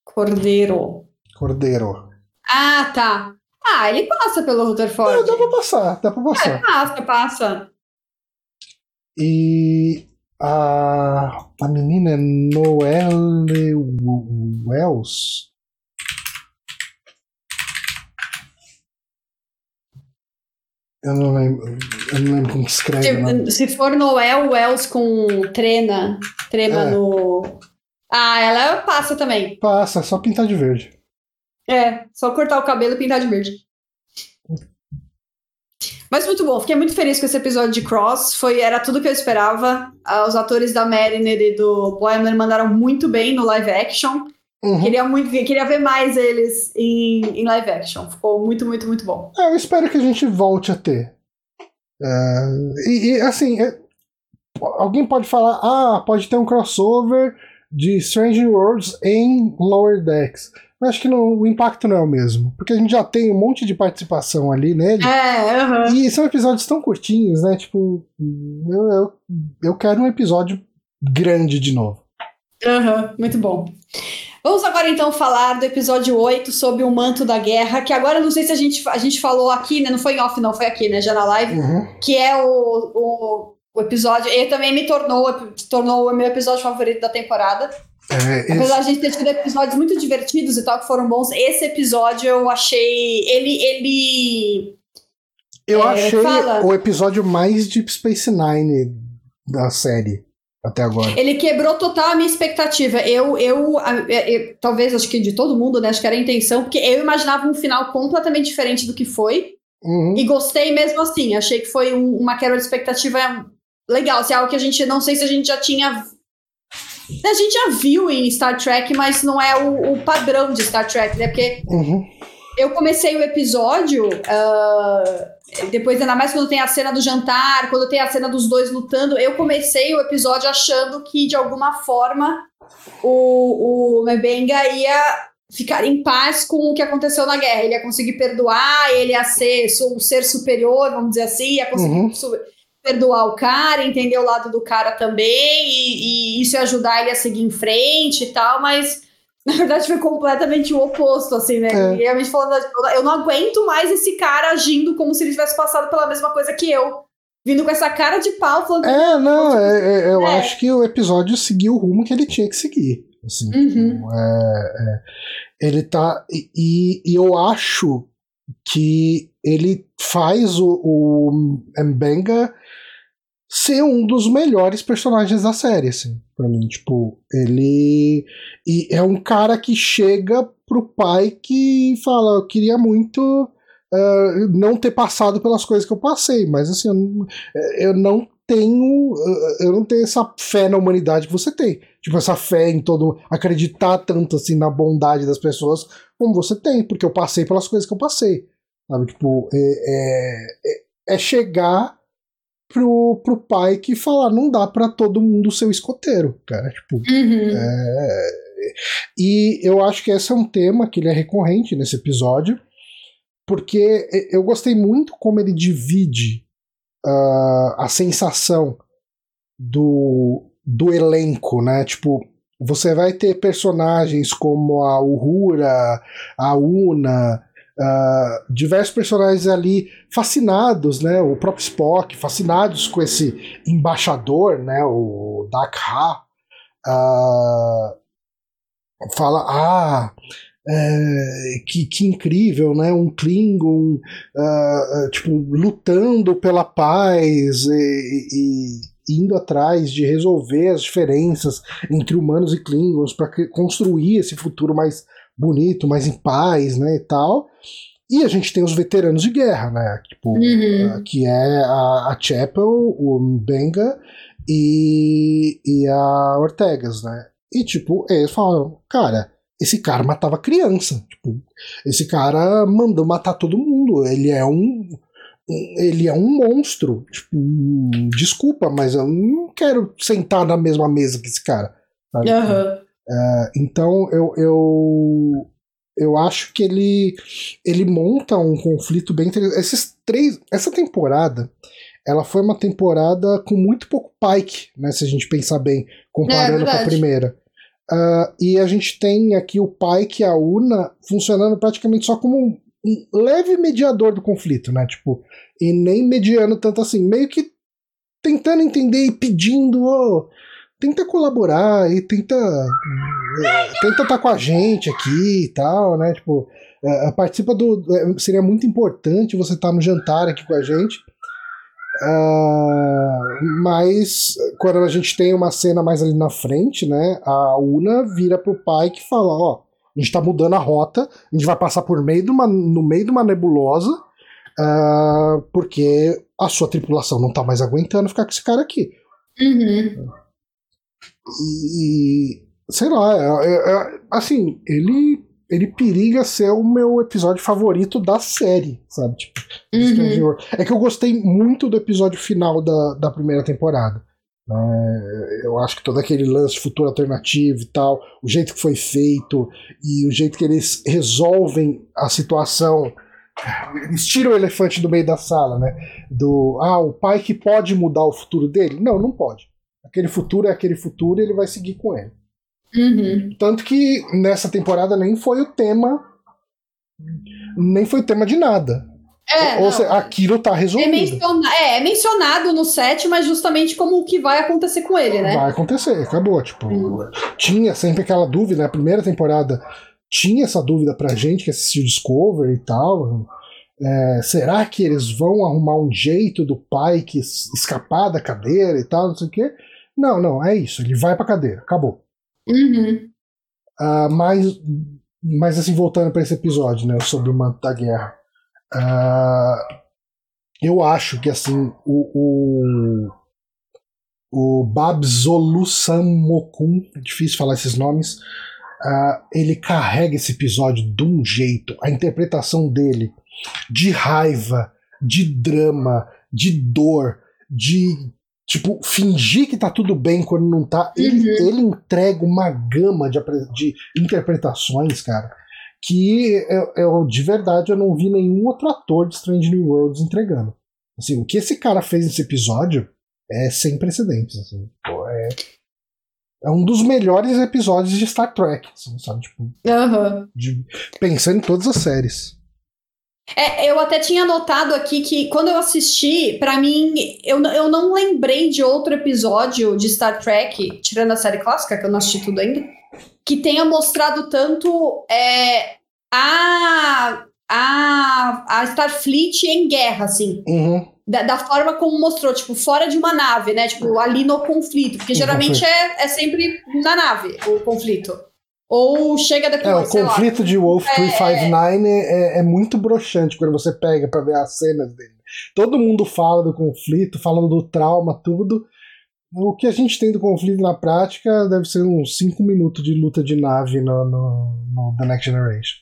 S1: Cordeiro.
S2: Cordeiro.
S1: Ah, tá. Ah, ele passa pelo Rutherford.
S2: dá pra passar, dá pra
S1: É,
S2: passar.
S1: passa, passa.
S2: E a, a menina é Noelle Wells. Eu não lembro, eu não lembro como que escreve.
S1: Se, se for Noel Wells com trena, trema
S2: É.
S1: no. Ah, ela passa também.
S2: Passa, só pintar de verde.
S1: É, só cortar o cabelo e pintar de verde. Mas muito bom, fiquei muito feliz com esse episódio de Cross. Foi, era tudo que eu esperava. Ah, os atores da Mariner e do Boimler mandaram muito bem no live action.
S2: Uhum.
S1: Queria muito queria ver mais eles em, em live action. Ficou muito, muito, muito bom.
S2: É, eu espero que a gente volte a ter. É, e, e, assim, é, alguém pode falar, ah, pode ter um crossover de Strange Worlds em Lower Decks. Eu acho que não- o impacto não é o mesmo, porque a gente já tem um monte de participação ali nele.
S1: É, aham.
S2: E são episódios tão curtinhos, né? Tipo, eu, eu, eu quero um episódio grande de novo.
S1: Aham, muito bom. Vamos agora então falar do episódio 8 sobre o manto da guerra, que agora não sei se a gente, a gente falou aqui, né? Não foi em off, não, foi aqui, né? Já na live,
S2: Uhum.
S1: que é o, o, o episódio. Ele também me tornou, tornou o meu episódio favorito da temporada. É. Apesar de a gente ter tido episódios muito divertidos e tal, que foram bons, esse episódio eu achei. Ele. ele
S2: eu é, achei fala... o episódio mais Deep Space Nine da série até agora.
S1: Ele quebrou total a minha expectativa. Eu, eu, eu, eu, talvez, acho que de todo mundo, né? Acho que era a intenção, porque eu imaginava um final completamente diferente do que foi. Uhum. E gostei mesmo assim. Achei que foi um, uma quebra de expectativa legal. Se é algo que a gente não sei se a gente já tinha. A gente já viu em Star Trek, mas não é o, o padrão de Star Trek, né? Porque uhum. eu comecei o episódio. Uh depois, ainda mais quando tem a cena do jantar, quando tem a cena dos dois lutando, eu comecei o episódio achando que, de alguma forma, o, o Mebenga ia ficar em paz com o que aconteceu na guerra. Ele ia conseguir perdoar, ele ia ser o ser superior, vamos dizer assim, ia conseguir uhum. Perdoar o cara, entender o lado do cara também, e, e isso ajudar ele a seguir em frente e tal, mas na verdade, foi completamente o oposto, assim, né? É. E realmente falando, eu não aguento mais esse cara agindo como se ele tivesse passado pela mesma coisa que eu. Vindo com essa cara de pau, falando.
S2: É, não, é, é, eu é. acho que o episódio seguiu o rumo que ele tinha que seguir. Assim, uhum. Tipo, é, é, ele tá. E, e, eu acho que ele faz o, o Mbenga ser um dos melhores personagens da série, assim, pra mim. Tipo, ele. E é um cara que chega pro pai que fala: Eu queria muito uh, não ter passado pelas coisas que eu passei, mas assim, eu não, eu não tenho. Eu não tenho essa fé na humanidade que você tem. Tipo, essa fé em todo. acreditar tanto assim na bondade das pessoas como você tem, porque eu passei pelas coisas que eu passei. Sabe? Tipo, é, é, é chegar pro, pro pai que falar, não dá para todo mundo ser o escoteiro, cara. Tipo, uhum. é... E eu acho que esse é um tema que ele é recorrente nesse episódio, porque eu gostei muito como ele divide uh, a sensação do, do elenco, né? Tipo, você vai ter personagens como a Uhura, a Una, Uh, diversos personagens ali fascinados, né? O próprio Spock, fascinados com esse embaixador, né? O Dak Ha. Uh, fala, ah, é, que, que incrível, né? Um Klingon, uh, tipo, lutando pela paz e, e indo atrás de resolver as diferenças entre humanos e Klingons para construir esse futuro mais bonito, mais em paz, né, e tal. E a gente tem os veteranos de guerra, né, tipo, uhum. uh, que é a, a Chapel, o Benga e, e a Ortegas, né. E, tipo, eles falam, cara, esse cara matava criança, tipo, esse cara mandou matar todo mundo, ele é um ele é um monstro. Tipo, desculpa, mas eu não quero sentar na mesma mesa que esse cara. Uhum. É, então eu, eu, eu acho que ele, ele monta um conflito bem interessante. Esses três, essa temporada ela foi uma temporada com muito pouco Pike, né, se a gente pensar bem, comparando é, com a primeira. Uh, e a gente tem aqui o Pike e a Una funcionando praticamente só como um, um leve mediador do conflito, né? Tipo, e nem mediando tanto assim, meio que tentando entender e pedindo, oh, tenta colaborar e tenta tenta estar tá com a gente aqui e tal, né? Tipo, é, participa do. É, seria muito importante você estar tá no jantar aqui com a gente. Uh, mas quando a gente tem uma cena mais ali na frente, né? A Una vira pro pai que fala: Ó, a gente tá mudando a rota, a gente vai passar por meio de uma, no meio de uma nebulosa, uh, porque a sua tripulação não tá mais aguentando ficar com esse cara aqui. Uhum. E, sei lá, é, é, é, assim, ele ele periga ser o meu episódio favorito da série, sabe? Tipo, uhum. É que eu gostei muito do episódio final da, da primeira temporada. É, eu acho que todo aquele lance futuro alternativo e tal, o jeito que foi feito e o jeito que eles resolvem a situação. Eles tiram o elefante do meio da sala, né? Do ah, o pai que pode mudar o futuro dele? Não, não pode. Aquele futuro é aquele futuro e ele vai seguir com ele. Uhum. Tanto que nessa temporada nem foi o tema. Nem foi o tema de nada.
S1: É,
S2: Ou
S1: não,
S2: seja, aquilo tá
S1: é,
S2: resolvido.
S1: menciona- é, é mencionado no set, mas justamente como o que vai acontecer com ele, né?
S2: Vai acontecer, acabou. Tipo,
S1: Hum.
S2: tinha sempre aquela dúvida, na primeira temporada tinha essa dúvida pra gente que assistiu Discovery e tal. É, será que eles vão arrumar um jeito do pai que es- escapar da cadeira e tal, não sei o quê? Não, não, é isso. Ele vai pra cadeira, acabou.
S1: Uhum.
S2: Ah, mas, mas assim, voltando pra esse episódio, né, sobre o manto da guerra. Ah, eu acho que assim, o, o, o Babzolusamokun, é difícil falar esses nomes, ah, ele carrega esse episódio de um jeito, a interpretação dele de raiva, de drama, de dor, de tipo, fingir que tá tudo bem quando não tá. Ele, ele entrega uma gama de, de interpretações, cara, que eu, eu, de verdade eu não vi nenhum outro ator de Strange New Worlds entregando. Assim, o que esse cara fez nesse episódio é sem precedentes. Assim, Pô, é, é um dos melhores episódios de Star Trek, assim, sabe? Tipo,
S1: Aham.
S2: de- pensando em todas as séries.
S1: É, eu até tinha notado aqui que quando eu assisti, pra mim, eu, eu não lembrei de outro episódio de Star Trek, tirando a série clássica, que eu não assisti tudo ainda, que tenha mostrado tanto é, a, a, a Starfleet em guerra, assim.
S2: Uhum.
S1: Da, da forma como mostrou, tipo, fora de uma nave, né? Tipo, ali no conflito. Porque geralmente é, é sempre na nave o conflito. Ou chega depois,
S2: É, o
S1: sei lá.
S2: conflito de Wolf 359 é, é muito broxante quando você pega pra ver as cenas dele. Todo mundo fala do conflito, fala do trauma, tudo. O que a gente tem do conflito na prática deve ser uns 5 minutos de luta de nave no, no, no The Next Generation.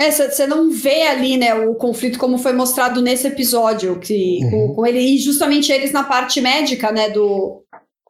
S1: É, você não vê ali, né, o conflito como foi mostrado nesse episódio, que,
S2: Uhum.
S1: com, com ele, e justamente eles na parte médica, né, do,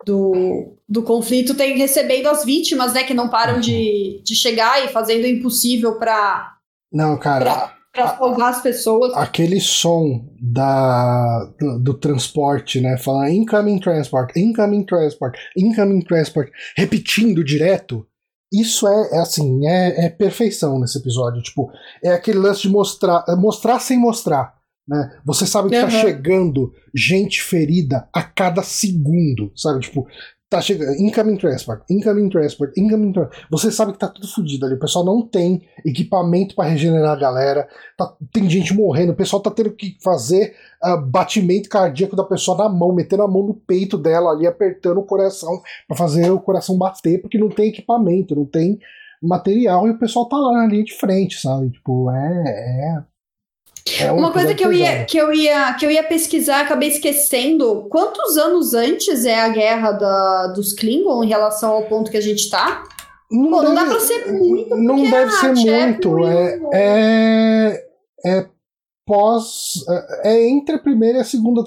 S1: do, do conflito, tem recebendo as vítimas, né, que não param
S2: Uhum.
S1: de, de chegar e fazendo o impossível para
S2: Não, cara,
S1: salvar as pessoas.
S2: aquele som da, do, do transporte, né? Falando incoming transport, incoming transport, incoming transport, repetindo direto. Isso é, é assim, é, é perfeição nesse episódio. Tipo, é aquele lance de mostrar, mostrar sem mostrar. Né? Você sabe que tá
S1: Uhum.
S2: chegando gente ferida a cada segundo, sabe? Tipo, tá chegando incoming transport, incoming transport, incoming transport. Você sabe que tá tudo fodido ali. O pessoal não tem equipamento pra regenerar a galera. Tá- tem gente morrendo. O pessoal tá tendo que fazer ah, batimento cardíaco da pessoa na mão, metendo a mão no peito dela ali, apertando o coração pra fazer o coração bater, porque não tem equipamento, não tem material e o pessoal tá lá na linha de frente, sabe? Tipo, é. é é um
S1: Uma coisa que eu, ia, que, eu ia, que eu ia pesquisar, acabei esquecendo. Quantos anos antes é a guerra da, dos Klingon em relação ao ponto que a gente tá?
S2: Não,
S1: Pô, não dá pra ser muito,
S2: Não deve ser
S1: Chapel
S2: muito. É, é, é pós. É, é entre a primeira e a segunda.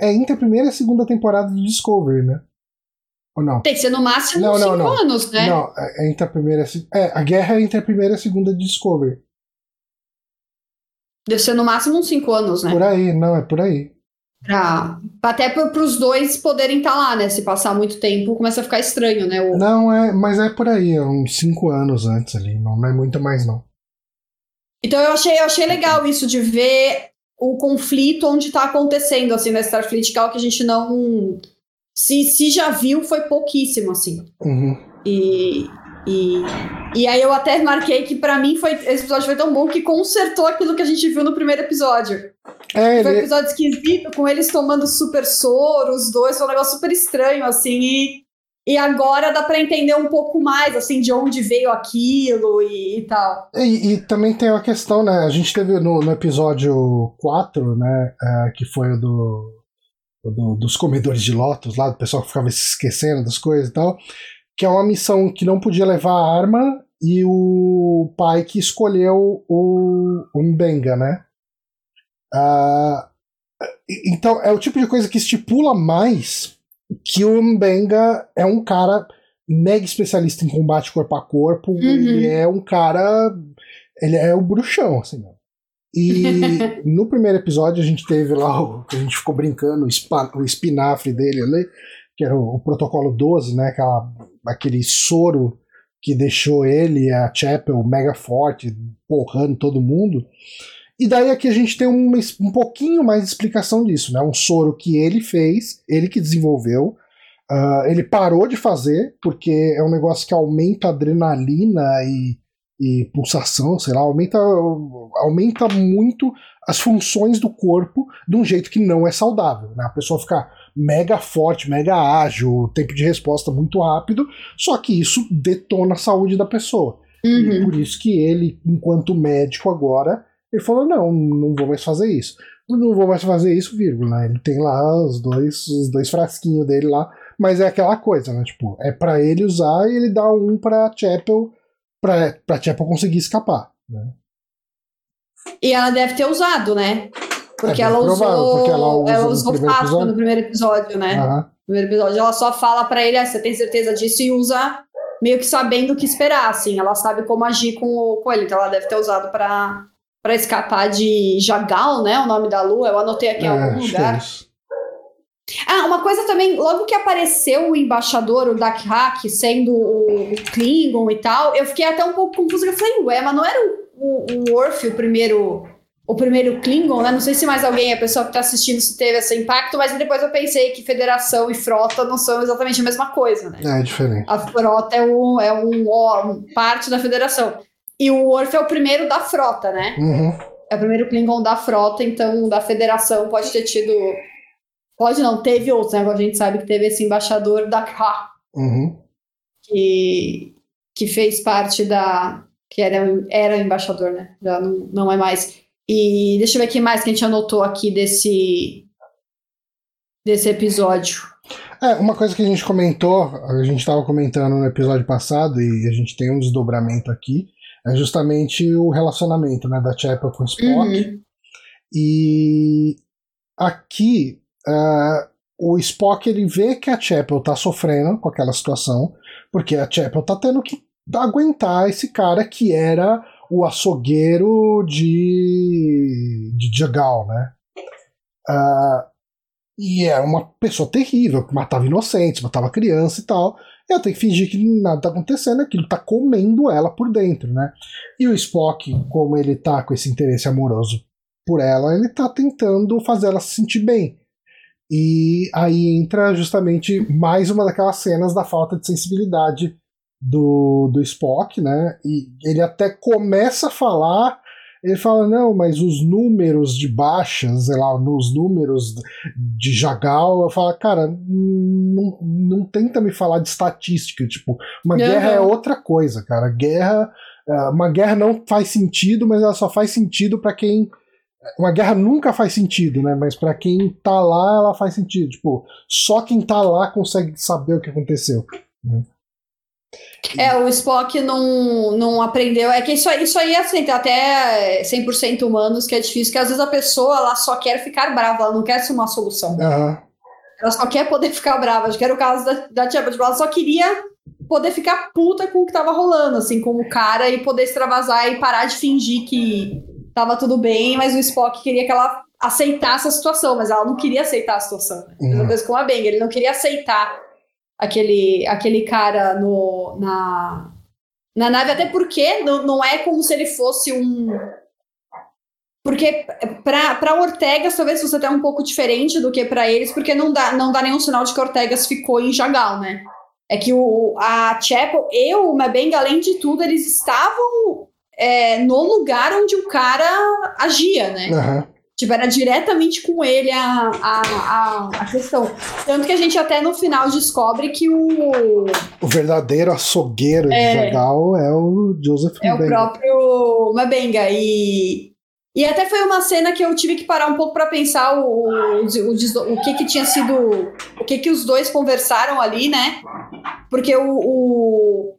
S2: É entre a primeira e a segunda temporada de Discovery, né? Ou não?
S1: Tem que ser no máximo
S2: Não,
S1: cinco
S2: não.
S1: anos, né?
S2: Não, é entre a primeira e É, a guerra é entre a primeira e a segunda de Discovery.
S1: Deve ser no máximo uns cinco anos, né?
S2: Por aí, não, é por aí.
S1: Pra, até para os dois poderem estar lá, né? Se passar muito tempo, começa a ficar estranho, né? O-
S2: Não, é, mas é por aí, é uns cinco anos antes ali. Não, não é muito mais, não.
S1: Então eu achei, eu achei legal isso de ver o conflito onde tá acontecendo, assim, na Starfleet, que é algo que a gente não. Se, se já viu, foi pouquíssimo, assim.
S2: Uhum.
S1: E, e, e aí eu até marquei que pra mim foi, esse episódio foi tão bom que consertou aquilo que a gente viu no primeiro episódio.
S2: É,
S1: Foi um episódio esquisito, com eles tomando super soro, os dois, foi um negócio super estranho, assim, e, e agora dá pra entender um pouco mais, assim, de onde veio aquilo e, e tal.
S2: E, e também tem a questão, né? A gente teve no, no episódio 4, né? é, que foi o do, do- dos comedores de lotus lá, do pessoal que ficava se esquecendo das coisas e tal. Que é uma missão que não podia levar arma e o pai que escolheu o, o Mbenga, né? Ah, então é o tipo de coisa que estipula mais que o Mbenga é um cara mega especialista em combate corpo a corpo.
S1: Uhum.
S2: Ele é um cara. Ele é o bruxão, assim. né? E no primeiro episódio a gente teve lá o que a gente ficou brincando, o, spa- o espinafre dele ali, que era o, o protocolo 12, né? Aquela, aquele soro que deixou ele e a Chapel mega forte, porrando todo mundo. E daí aqui a gente tem um, um pouquinho mais de explicação disso, né? Um soro que ele fez, ele que desenvolveu. Uh, ele parou de fazer, porque é um negócio que aumenta adrenalina e, e pulsação, sei lá, aumenta, aumenta muito as funções do corpo de um jeito que não é saudável. Né? A pessoa fica mega forte, mega ágil, tempo de resposta muito rápido, só que isso detona a saúde da pessoa. Uhum. E por isso que ele, enquanto médico agora, ele falou: não, não vou mais fazer isso. Não vou mais fazer isso, vírgula. Ele tem lá os dois, os dois frasquinhos dele lá, mas é aquela coisa, né? Tipo, é para ele usar e ele dá um pra Chapel, pra, pra Chapel conseguir escapar, né?
S1: E ela deve ter usado, né? Porque, é ela, usou, porque ela, usa ela usou fácil no primeiro episódio, né? Uhum. No primeiro episódio, ela só fala para ele: ah, você tem certeza disso? E usa meio que sabendo o que esperar, assim. Ela sabe como agir com, com ele. Então ela deve ter usado para para escapar de Jagal, né? O nome da lua. Eu anotei aqui em é, algum lugar. Ah, uma coisa também, logo que apareceu o embaixador, o Dak Hak, sendo o, Klingon e tal, eu fiquei até um pouco confusa. Eu falei, ué, mas não era o, o, o Orf o primeiro o primeiro Klingon, né? Não sei se mais alguém, a pessoa que está assistindo, se teve esse impacto, mas depois eu pensei que federação e frota não são exatamente a mesma coisa, né?
S2: É, é diferente.
S1: A frota é um, é um, ó, parte da federação. E o Worf é o primeiro da frota, né?
S2: Uhum.
S1: É o primeiro Klingon da frota, então da federação pode ter tido. Pode não, teve outros, né? Agora a gente sabe que teve esse embaixador da Kha.
S2: Uhum.
S1: Que, que fez parte da. Que era, era embaixador, né? Já não, não é mais. E deixa eu ver o que mais que a gente anotou aqui desse. desse episódio.
S2: É, uma coisa que a gente comentou, a gente estava comentando no episódio passado, e a gente tem um desdobramento aqui, é justamente o relacionamento né, da Chapel com o Spock. Uhum. E aqui uh, o Spock ele vê que a Chapel tá sofrendo com aquela situação, porque a Chapel tá tendo que aguentar esse cara que era o açougueiro de, de Jagal, né? Uh, e era uma pessoa terrível, que matava inocentes, matava criança e tal ela tem que fingir que nada tá acontecendo, aquilo tá comendo ela por dentro, né? E o Spock, como ele tá com esse interesse amoroso por ela, ele tá tentando fazer ela se sentir bem. E aí entra justamente mais uma daquelas cenas da falta de sensibilidade do, do Spock, né? E ele até começa a falar ele fala, não, mas os números de baixas, sei lá, nos números de Jagal, eu falo, cara, não, não tenta me falar de estatística, tipo, uma uhum. guerra é outra coisa, cara. Guerra, é, uma guerra não faz sentido, mas ela só faz sentido para quem uma guerra nunca faz sentido, né? Mas para quem tá lá, ela faz sentido. Tipo, só quem tá lá consegue saber o que aconteceu. Né?
S1: É, o Spock não, não aprendeu. É que isso, isso aí, assim, tem até 100% humanos que é difícil, que às vezes a pessoa ela só quer ficar brava, ela não quer ser uma solução.
S2: Uhum.
S1: Ela só quer poder ficar brava. Acho que era o caso da, da Tia tipo, ela só queria poder ficar puta com o que tava rolando, assim, com o cara e poder extravasar e parar de fingir que tava tudo bem, mas o Spock queria que ela aceitasse a situação, mas ela não queria aceitar a situação. Né? Uhum. Mesma coisa com a Bang, ele não queria aceitar aquele, aquele cara no, na, na nave, até porque não, não é como se ele fosse um. Porque para Ortegas, talvez você tenha um pouco diferente do que para eles, porque não dá, não dá nenhum sinal de que Ortegas ficou em Jagal, né? É que o, a Chapel e o Mabenga, além de tudo, eles estavam é, no lugar onde o cara agia, né?
S2: Uhum.
S1: Tipo, era diretamente com ele a, a, a, a, questão. Tanto que a gente até no final descobre que o.
S2: O verdadeiro açougueiro é, de Jagal é o Joseph
S1: É o próprio Mabenga. E, e até foi uma cena que eu tive que parar um pouco para pensar o, o, o, o, que que tinha sido. O que que os dois conversaram ali, né? Porque o, o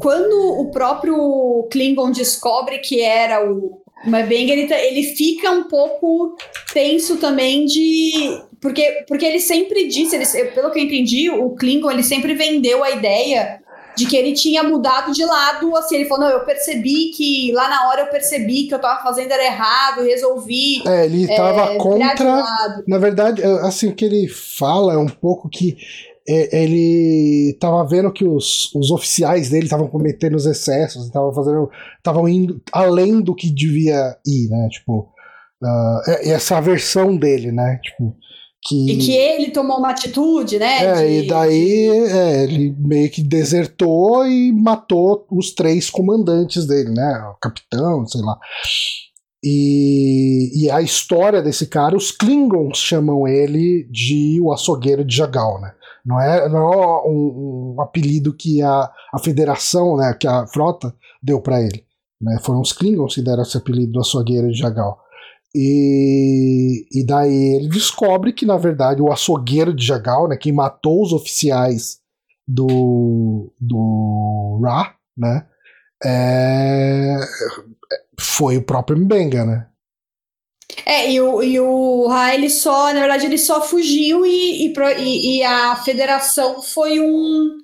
S1: quando o próprio Klingon descobre que era o, mas bem ele, tá, ele fica um pouco tenso também de. Porque, porque ele sempre disse, ele, pelo que eu entendi, o Klingon ele sempre vendeu a ideia de que ele tinha mudado de lado, assim, ele falou, não, eu percebi que, lá na hora eu percebi que eu tava fazendo era errado, resolvi...
S2: É, ele tava é, contra, na verdade, assim, o que ele fala é um pouco que ele tava vendo que os, os oficiais dele estavam cometendo os excessos, estavam fazendo, estavam indo além do que devia ir, né? Tipo, uh, essa versão dele, né? Tipo, que...
S1: E que ele tomou uma atitude, né?
S2: É, de... e daí é, ele meio que desertou e matou os três comandantes dele, né? O capitão, sei lá. E, e a história desse cara, os Klingons chamam ele de o açougueiro de Jagal, né? Não é, não é um, um apelido que a, a federação, né, que a frota deu para ele. Né? Foram os Klingons que deram esse apelido do açougueiro de Jagal. E, e daí ele descobre que, na verdade, o açougueiro de Jagal, né, quem matou os oficiais do, do Ra, né, é, foi o próprio Mbenga, né?
S1: É, e o, e o Ra, ele só, na verdade, ele só fugiu e, e, e a federação foi um,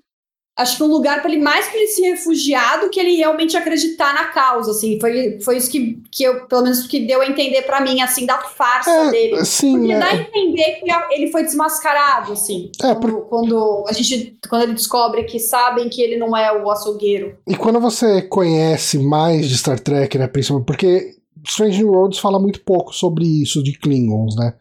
S1: acho que um lugar para ele mais para ele se refugiar do que ele realmente acreditar na causa, assim. Foi, foi isso que, que eu, pelo menos, que deu a entender para mim, assim, da farsa é, dele.
S2: Sim,
S1: Porque
S2: é.
S1: dá a entender que ele foi desmascarado, assim.
S2: É,
S1: quando,
S2: por...
S1: quando, a gente, quando ele descobre que sabem que ele não é o açougueiro.
S2: E quando você conhece mais de Star Trek, né, principalmente, porque Strange New Worlds fala muito pouco sobre isso de Klingons, né?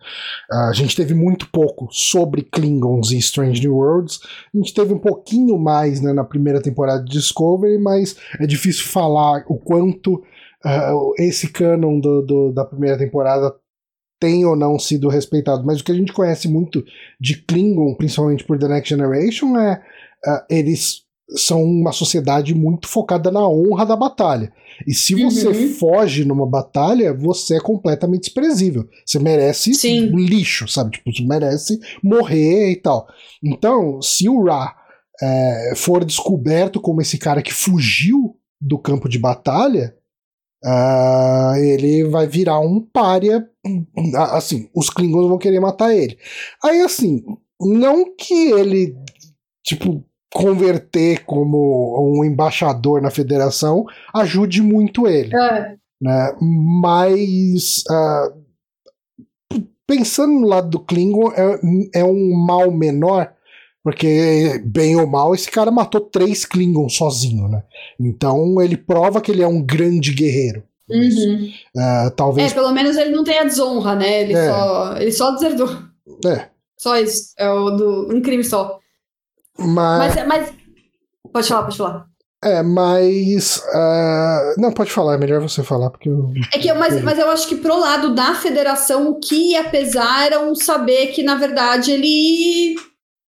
S2: A gente teve muito pouco sobre Klingons em Strange New Worlds. A gente teve um pouquinho mais né, na primeira temporada de Discovery, mas é difícil falar o quanto uh, esse canon do, do, da primeira temporada tem ou não sido respeitado. Mas o que a gente conhece muito de Klingon, principalmente por The Next Generation, é uh, eles são uma sociedade muito focada na honra da batalha. E se você uhum. foge numa batalha, você é completamente desprezível. Você merece
S1: Sim.
S2: lixo, sabe? Tipo, você merece morrer e tal. Então, se o Ra é, for descoberto como esse cara que fugiu do campo de batalha, uh, ele vai virar um pária. Assim, os Klingons vão querer matar ele. Aí, assim, não que ele, tipo, converter como um embaixador na federação ajude muito ele.
S1: É.
S2: Né? Mas uh, pensando no lado do Klingon, é, é um mal menor, porque, bem ou mal, esse cara matou três Klingons sozinho, né? Então ele prova que ele é um grande guerreiro.
S1: Uhum.
S2: Uh, talvez.
S1: É, pelo menos ele não tem a desonra, né? Ele, é. só, ele só deserdou.
S2: É.
S1: Só isso. É o do, um crime só.
S2: Mas...
S1: mas, mas... Pode falar, pode falar.
S2: É, mas. Uh, não, pode falar, é melhor você falar, porque eu.
S1: É que, mas, mas eu acho que pro lado da federação, o que ia pesar era um saber que, na verdade, ele.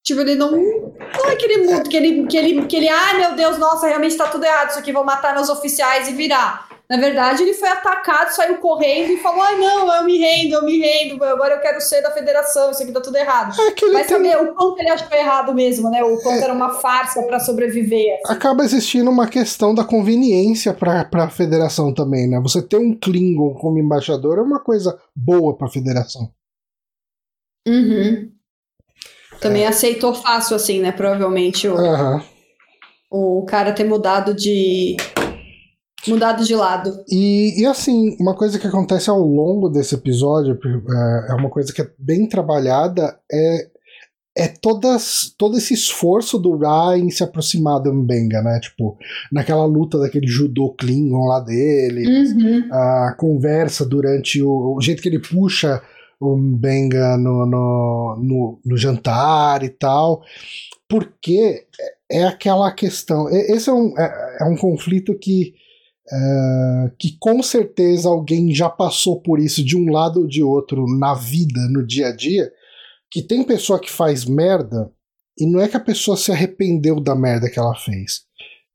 S1: Tipo, ele não. Não é que ele muda, que ele, que ele, que ele. Ah, meu Deus, nossa, realmente tá tudo errado, isso aqui, vou matar meus oficiais e virar. Na verdade, ele foi atacado, saiu correndo e falou: ai, não, eu me rendo, eu me rendo, agora eu quero ser da federação, isso aqui tá tudo errado.
S2: É que
S1: Mas
S2: tem...
S1: saber o quanto ele achou errado mesmo, né? O quanto é... era uma farsa para sobreviver.
S2: Assim. Acaba existindo uma questão da conveniência pra, pra federação também, né? Você ter um Klingon como embaixador é uma coisa boa pra federação.
S1: Uhum. Também é. aceitou fácil, assim, né? Provavelmente o,
S2: uhum.
S1: o cara ter mudado de mudado de lado.
S2: E, e assim, uma coisa que acontece ao longo desse episódio, é, é uma coisa que é bem trabalhada, é, é todas, todo esse esforço do Ra em se aproximar do Mbenga, né? Tipo, naquela luta daquele judô Klingon lá dele,
S1: uhum.
S2: a conversa durante o, o jeito que ele puxa o Mbenga no, no, no, no jantar e tal porque é aquela questão. Esse é um, é, é um conflito que Uh, que com certeza alguém já passou por isso de um lado ou de outro na vida, no dia a dia, que tem pessoa que faz merda e não é que a pessoa se arrependeu da merda que ela fez,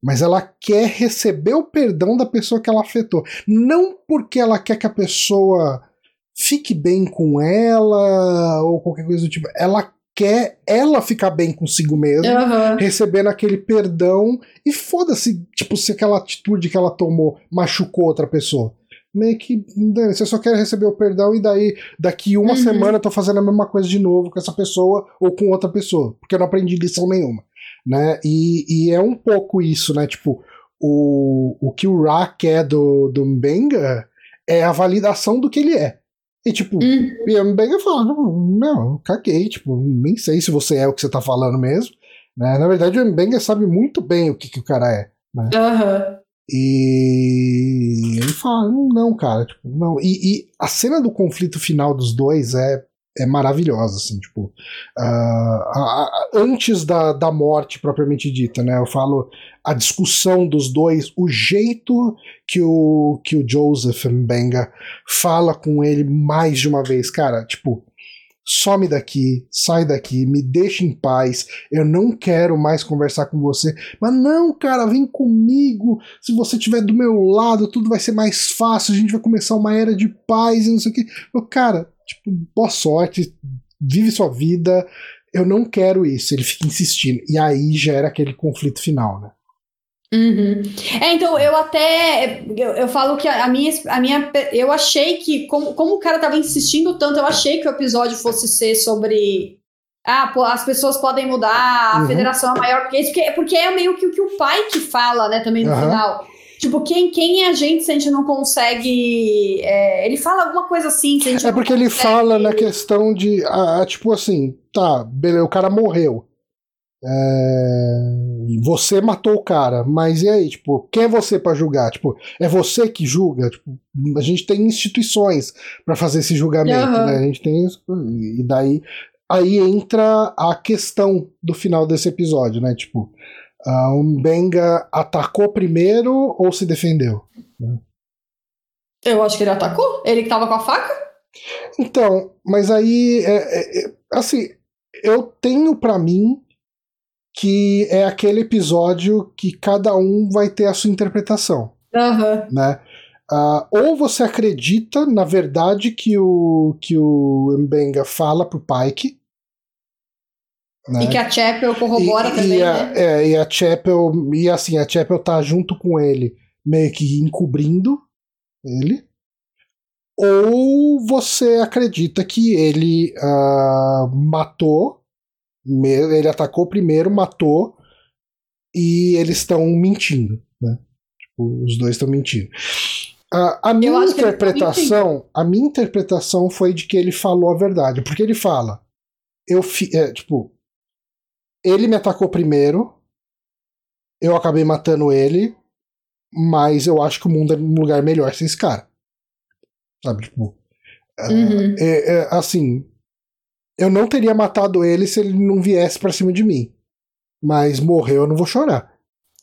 S2: mas ela quer receber o perdão da pessoa que ela afetou, não porque ela quer que a pessoa fique bem com ela ou qualquer coisa do tipo, ela quer ela ficar bem consigo mesma,
S1: uhum.
S2: recebendo aquele perdão e foda-se, tipo, se aquela atitude que ela tomou machucou outra pessoa. Meio que você só quer receber o perdão e daí daqui uma uhum. semana eu tô fazendo a mesma coisa de novo com essa pessoa ou com outra pessoa, porque eu não aprendi lição nenhuma, né? E, e é um pouco isso, né? Tipo, o, o que o Ra quer do, do Mbenga é a validação do que ele é. E tipo, hum. e a Mbenga fala, não, caguei, tipo, nem sei se você é o que você tá falando mesmo. Né? Na verdade, o Mbenga sabe muito bem o que, que o cara é. Né?
S1: Uhum.
S2: E ele fala, não, cara, tipo, não. E, e, a cena do conflito final dos dois é é maravilhosa, assim, tipo, uh, a, a, antes da, da morte propriamente dita, né, eu falo a discussão dos dois, o jeito que o, que o Joseph Mbenga fala com ele mais de uma vez, cara, tipo, some daqui, sai daqui, me deixa em paz, eu não quero mais conversar com você. Mas não, cara, vem comigo. Se você estiver do meu lado, tudo vai ser mais fácil, a gente vai começar uma era de paz e não sei o que. Cara, tipo, boa sorte, vive sua vida. Eu não quero isso. Ele fica insistindo. E aí gera aquele conflito final, né?
S1: Uhum. É, então eu até eu, eu falo que a, minha, a minha eu achei que como, como o cara tava insistindo tanto, eu achei que o episódio fosse ser sobre ah, pô, as pessoas podem mudar, a uhum. federação é maior porque porque, porque é meio que o que o pai que fala, né, também no uhum. final. Tipo, quem, quem é a gente se a gente não consegue. É, ele fala alguma coisa assim. Se a gente
S2: é porque ele fala na questão de. Ah, tipo assim, tá, beleza, o cara morreu. É, você matou o cara, mas e aí? Tipo, quem é você para julgar? Tipo, é você que julga? Tipo, a gente tem instituições para fazer esse julgamento, uhum. né? A gente tem isso. E daí. Aí entra a questão do final desse episódio, né? Tipo, Uh, o Mbenga atacou primeiro ou se defendeu?
S1: Eu acho que ele atacou. Ele que tava com a faca?
S2: Então, mas aí, é, é, é assim, eu tenho para mim que é aquele episódio que cada um vai ter a sua interpretação.
S1: Uhum.
S2: Né? Uh, ou você acredita na verdade que o, que o Mbenga fala pro Pike,
S1: né? E que a Chapel corrobora e, também,
S2: e
S1: a, né?
S2: É, e a Chapel, e assim, a Chapel tá junto com ele, meio que encobrindo ele. Ou você acredita que ele uh, matou, ele atacou primeiro, matou, e eles estão mentindo, né? Tipo, os dois estão mentindo. Uh, a minha interpretação, a minha interpretação foi de que ele falou a verdade, porque ele fala, eu fi, é, tipo, ele me atacou primeiro. Eu acabei matando ele. Mas eu acho que o mundo é um lugar melhor sem esse cara. Sabe, tipo. É, uhum. É, é, assim. Eu não teria matado ele se ele não viesse para cima de mim. Mas morreu, eu não vou chorar.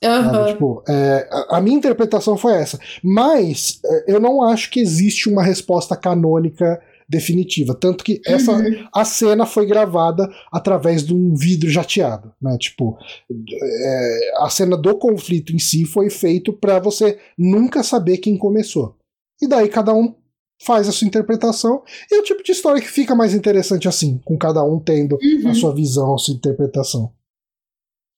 S1: Uhum.
S2: Tipo, é, a, a, minha interpretação foi essa. Mas é, eu não acho que existe uma resposta canônica definitiva. Tanto que essa uhum. a cena foi gravada através de um vidro jateado, né? Tipo, é, a cena do conflito em si foi feito para você nunca saber quem começou. E daí cada um faz a sua interpretação e é o tipo de história que fica mais interessante assim, com cada um tendo uhum. a sua visão, a sua interpretação.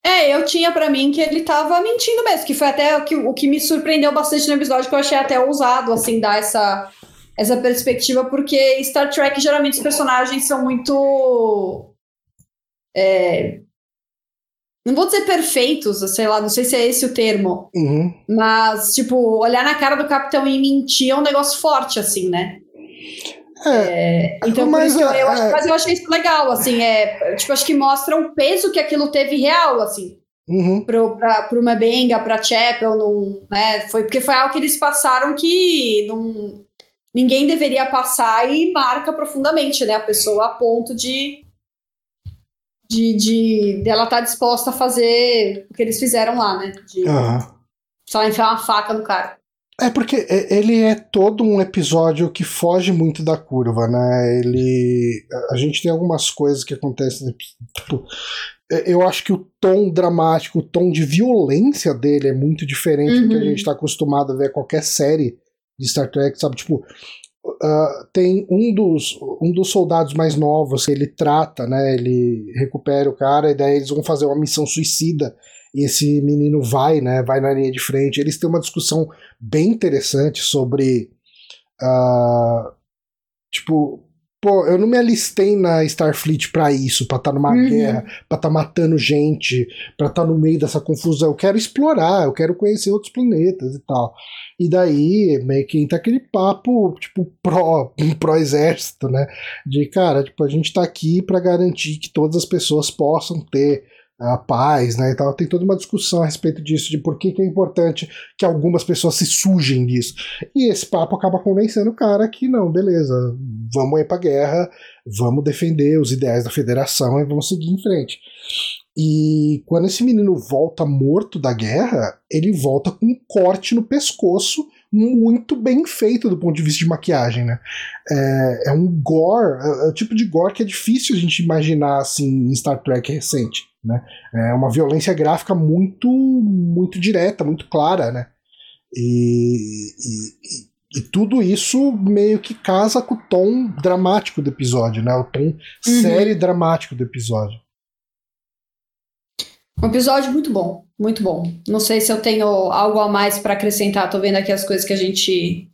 S1: É, eu tinha para mim que ele tava mentindo mesmo, que foi até o que, o que me surpreendeu bastante no episódio, que eu achei até ousado, assim, dar essa, essa perspectiva, porque Star Trek, geralmente, os personagens são muito. É, não vou dizer perfeitos, sei lá, não sei se é esse o termo.
S2: Uhum.
S1: Mas, tipo, olhar na cara do capitão e mentir é um negócio forte, assim, né?
S2: É,
S1: é, então, mas, eu, eu é, mas eu achei isso legal, assim, é, tipo, acho que mostra o peso que aquilo teve real, assim,
S2: uhum.
S1: pro, pra, pro Mabenga, pra Chapel, num, né, foi, porque foi algo que eles passaram que não, ninguém deveria passar e marca profundamente, né, a pessoa a ponto de de, de dela estar tá disposta a fazer o que eles fizeram lá, né, de
S2: uhum.
S1: só enfiar uma faca no cara.
S2: É porque ele é todo um episódio que foge muito da curva, né? Ele. A gente tem algumas coisas que acontecem. Tipo, eu acho que o tom dramático, o tom de violência dele é muito diferente uhum. do que a uhum. gente está acostumado a ver qualquer série de Star Trek, sabe? Tipo, uh, tem um dos, um dos soldados mais novos que ele trata, né? Ele recupera o cara e daí eles vão fazer uma missão suicida e esse menino vai, né? Vai na linha de frente. Eles têm uma discussão bem interessante sobre, uh, tipo, pô, eu não me alistei na Starfleet pra isso, pra estar tá numa uhum. guerra, pra estar tá matando gente, pra estar tá no meio dessa confusão. Eu quero explorar, eu quero conhecer outros planetas e tal. E daí, meio que entra aquele papo, tipo, pró, pró-exército, né? De, cara, tipo, a gente tá aqui para garantir que todas as pessoas possam ter a paz, né, e tal. Tem toda uma discussão a respeito disso, de por que, que é importante que algumas pessoas se sujem disso. E esse papo acaba convencendo o cara que não, beleza, vamos ir pra guerra, vamos defender os ideais da federação e vamos seguir em frente. E quando esse menino volta morto da guerra, ele volta com um corte no pescoço muito bem feito do ponto de vista de maquiagem, né? É, é um gore, é, é o tipo de gore que é difícil a gente imaginar assim em Star Trek recente. Né? É uma violência gráfica muito, muito direta, muito clara, né? E, e, e, tudo isso meio que casa com o tom dramático do episódio, né? O tom uhum. sério e dramático do episódio.
S1: Um episódio muito bom, muito bom. Não sei se eu tenho algo a mais para acrescentar. Tô vendo aqui as coisas que a gente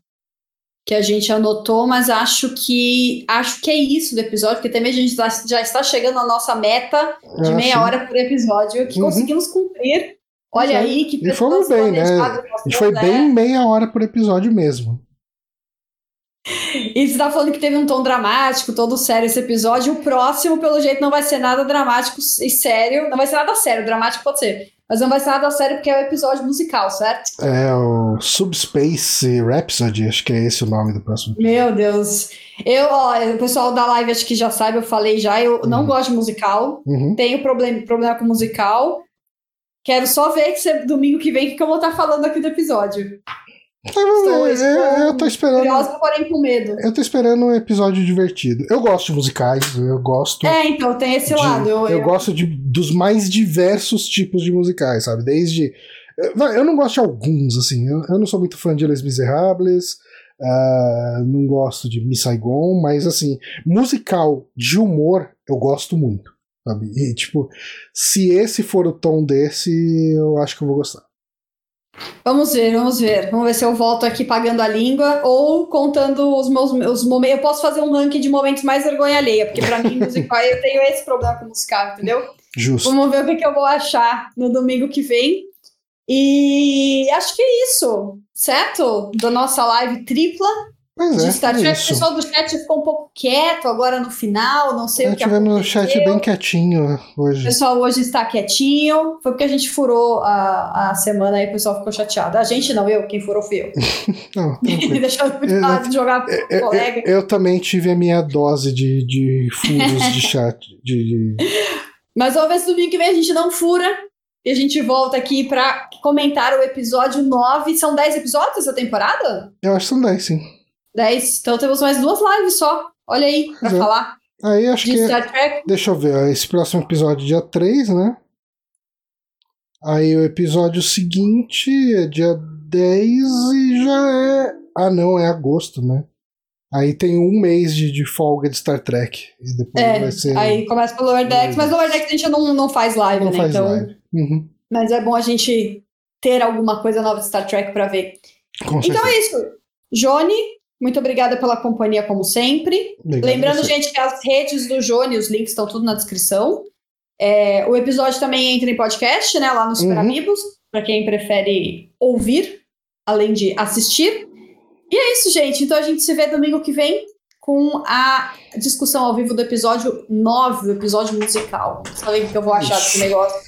S1: que a gente anotou, mas acho que acho que é isso do episódio, porque também a gente já, já está chegando à nossa meta de ah, meia sim. hora por episódio, que uhum. conseguimos cumprir. Olha aí que
S2: E fomos bem, né? A gente foi né? bem meia hora por episódio mesmo.
S1: E você tá falando que teve um tom dramático, todo sério esse episódio. O próximo, pelo jeito, não vai ser nada dramático e sério. Não vai ser nada sério, dramático pode ser. Mas não vai ser nada sério porque é o um episódio musical, certo?
S2: É o Subspace Rhapsody, acho que é esse o nome do próximo.
S1: Meu Deus. Eu, ó, o pessoal da live acho que já sabe, eu falei já, eu uhum. não gosto de musical. Uhum. Tenho problema, problema com musical. Quero só ver que você, domingo que vem que eu vou estar falando aqui do episódio.
S2: Estou, eu, eu, eu tô esperando.
S1: Curiosa, porém com medo.
S2: Eu tô esperando um episódio divertido. Eu gosto de musicais, eu gosto.
S1: É, então, tem esse
S2: de,
S1: lado.
S2: Eu, eu, gosto de, dos mais diversos tipos de musicais, sabe? Desde. Eu não gosto de alguns, assim. Eu, eu não sou muito fã de Les Miserables. Uh, não gosto de Miss Saigon, mas assim, musical de humor eu gosto muito, sabe? E tipo, se esse for o tom desse, eu acho que eu vou gostar.
S1: Vamos ver, vamos ver. Vamos ver se eu volto aqui pagando a língua ou contando os meus os momentos. Eu posso fazer um ranking de momentos mais vergonha alheia, porque para mim, musical, eu tenho esse problema com musical, entendeu?
S2: Justo.
S1: Vamos ver o que, que eu vou achar no domingo que vem. E acho que é isso, certo? Da nossa live tripla.
S2: Pois
S1: de
S2: é,
S1: Star Trek. É o pessoal do chat ficou um pouco quieto agora no final, não sei é, o que
S2: tivemos o chat bem quietinho hoje.
S1: O pessoal hoje está quietinho. Foi porque a gente furou a, a semana e o pessoal ficou chateado. A gente não, eu, quem furou fui eu.
S2: não,
S1: Deixando de jogar
S2: eu, eu, colega. Eu, eu, também tive a minha dose de, de furos de chat. De, de...
S1: Mas vamos ver se domingo que vem a gente não fura. E a gente volta aqui para comentar o episódio 9. São 10 episódios essa temporada?
S2: Eu acho que são 10, sim.
S1: 10. Então temos mais duas lives só. Olha aí, pra é. falar.
S2: Aí acho que. Star Trek. Deixa eu ver, esse próximo episódio é dia 3, né? Aí o episódio seguinte é dia 10 e já é. Ah, não, é agosto, né? Aí tem um mês de, de folga de Star Trek. E depois
S1: é,
S2: vai ser.
S1: Aí começa pelo Lower Decks, mas o Lower Decks a gente não, não faz live,
S2: não
S1: né?
S2: Faz então, live. Uhum.
S1: Mas é bom a gente ter alguma coisa nova de Star Trek pra ver.
S2: Com
S1: então é isso. Johnny, muito obrigada pela companhia, como sempre. Obrigado Lembrando, gente, que as redes do Johnny, os links estão tudo na descrição. É, o episódio também entra em podcast, né? Lá no Super uhum. Amigos, para quem prefere ouvir, além de assistir. E é isso, gente. Então a gente se vê domingo que vem com a discussão ao vivo do episódio 9, o episódio musical. Sabe o que eu vou achar desse negócio?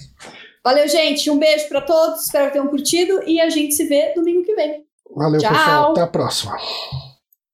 S1: Valeu, gente. Um beijo para todos. Espero que tenham curtido. E a gente se vê domingo que vem.
S2: Valeu, Tchau. pessoal. Até a próxima.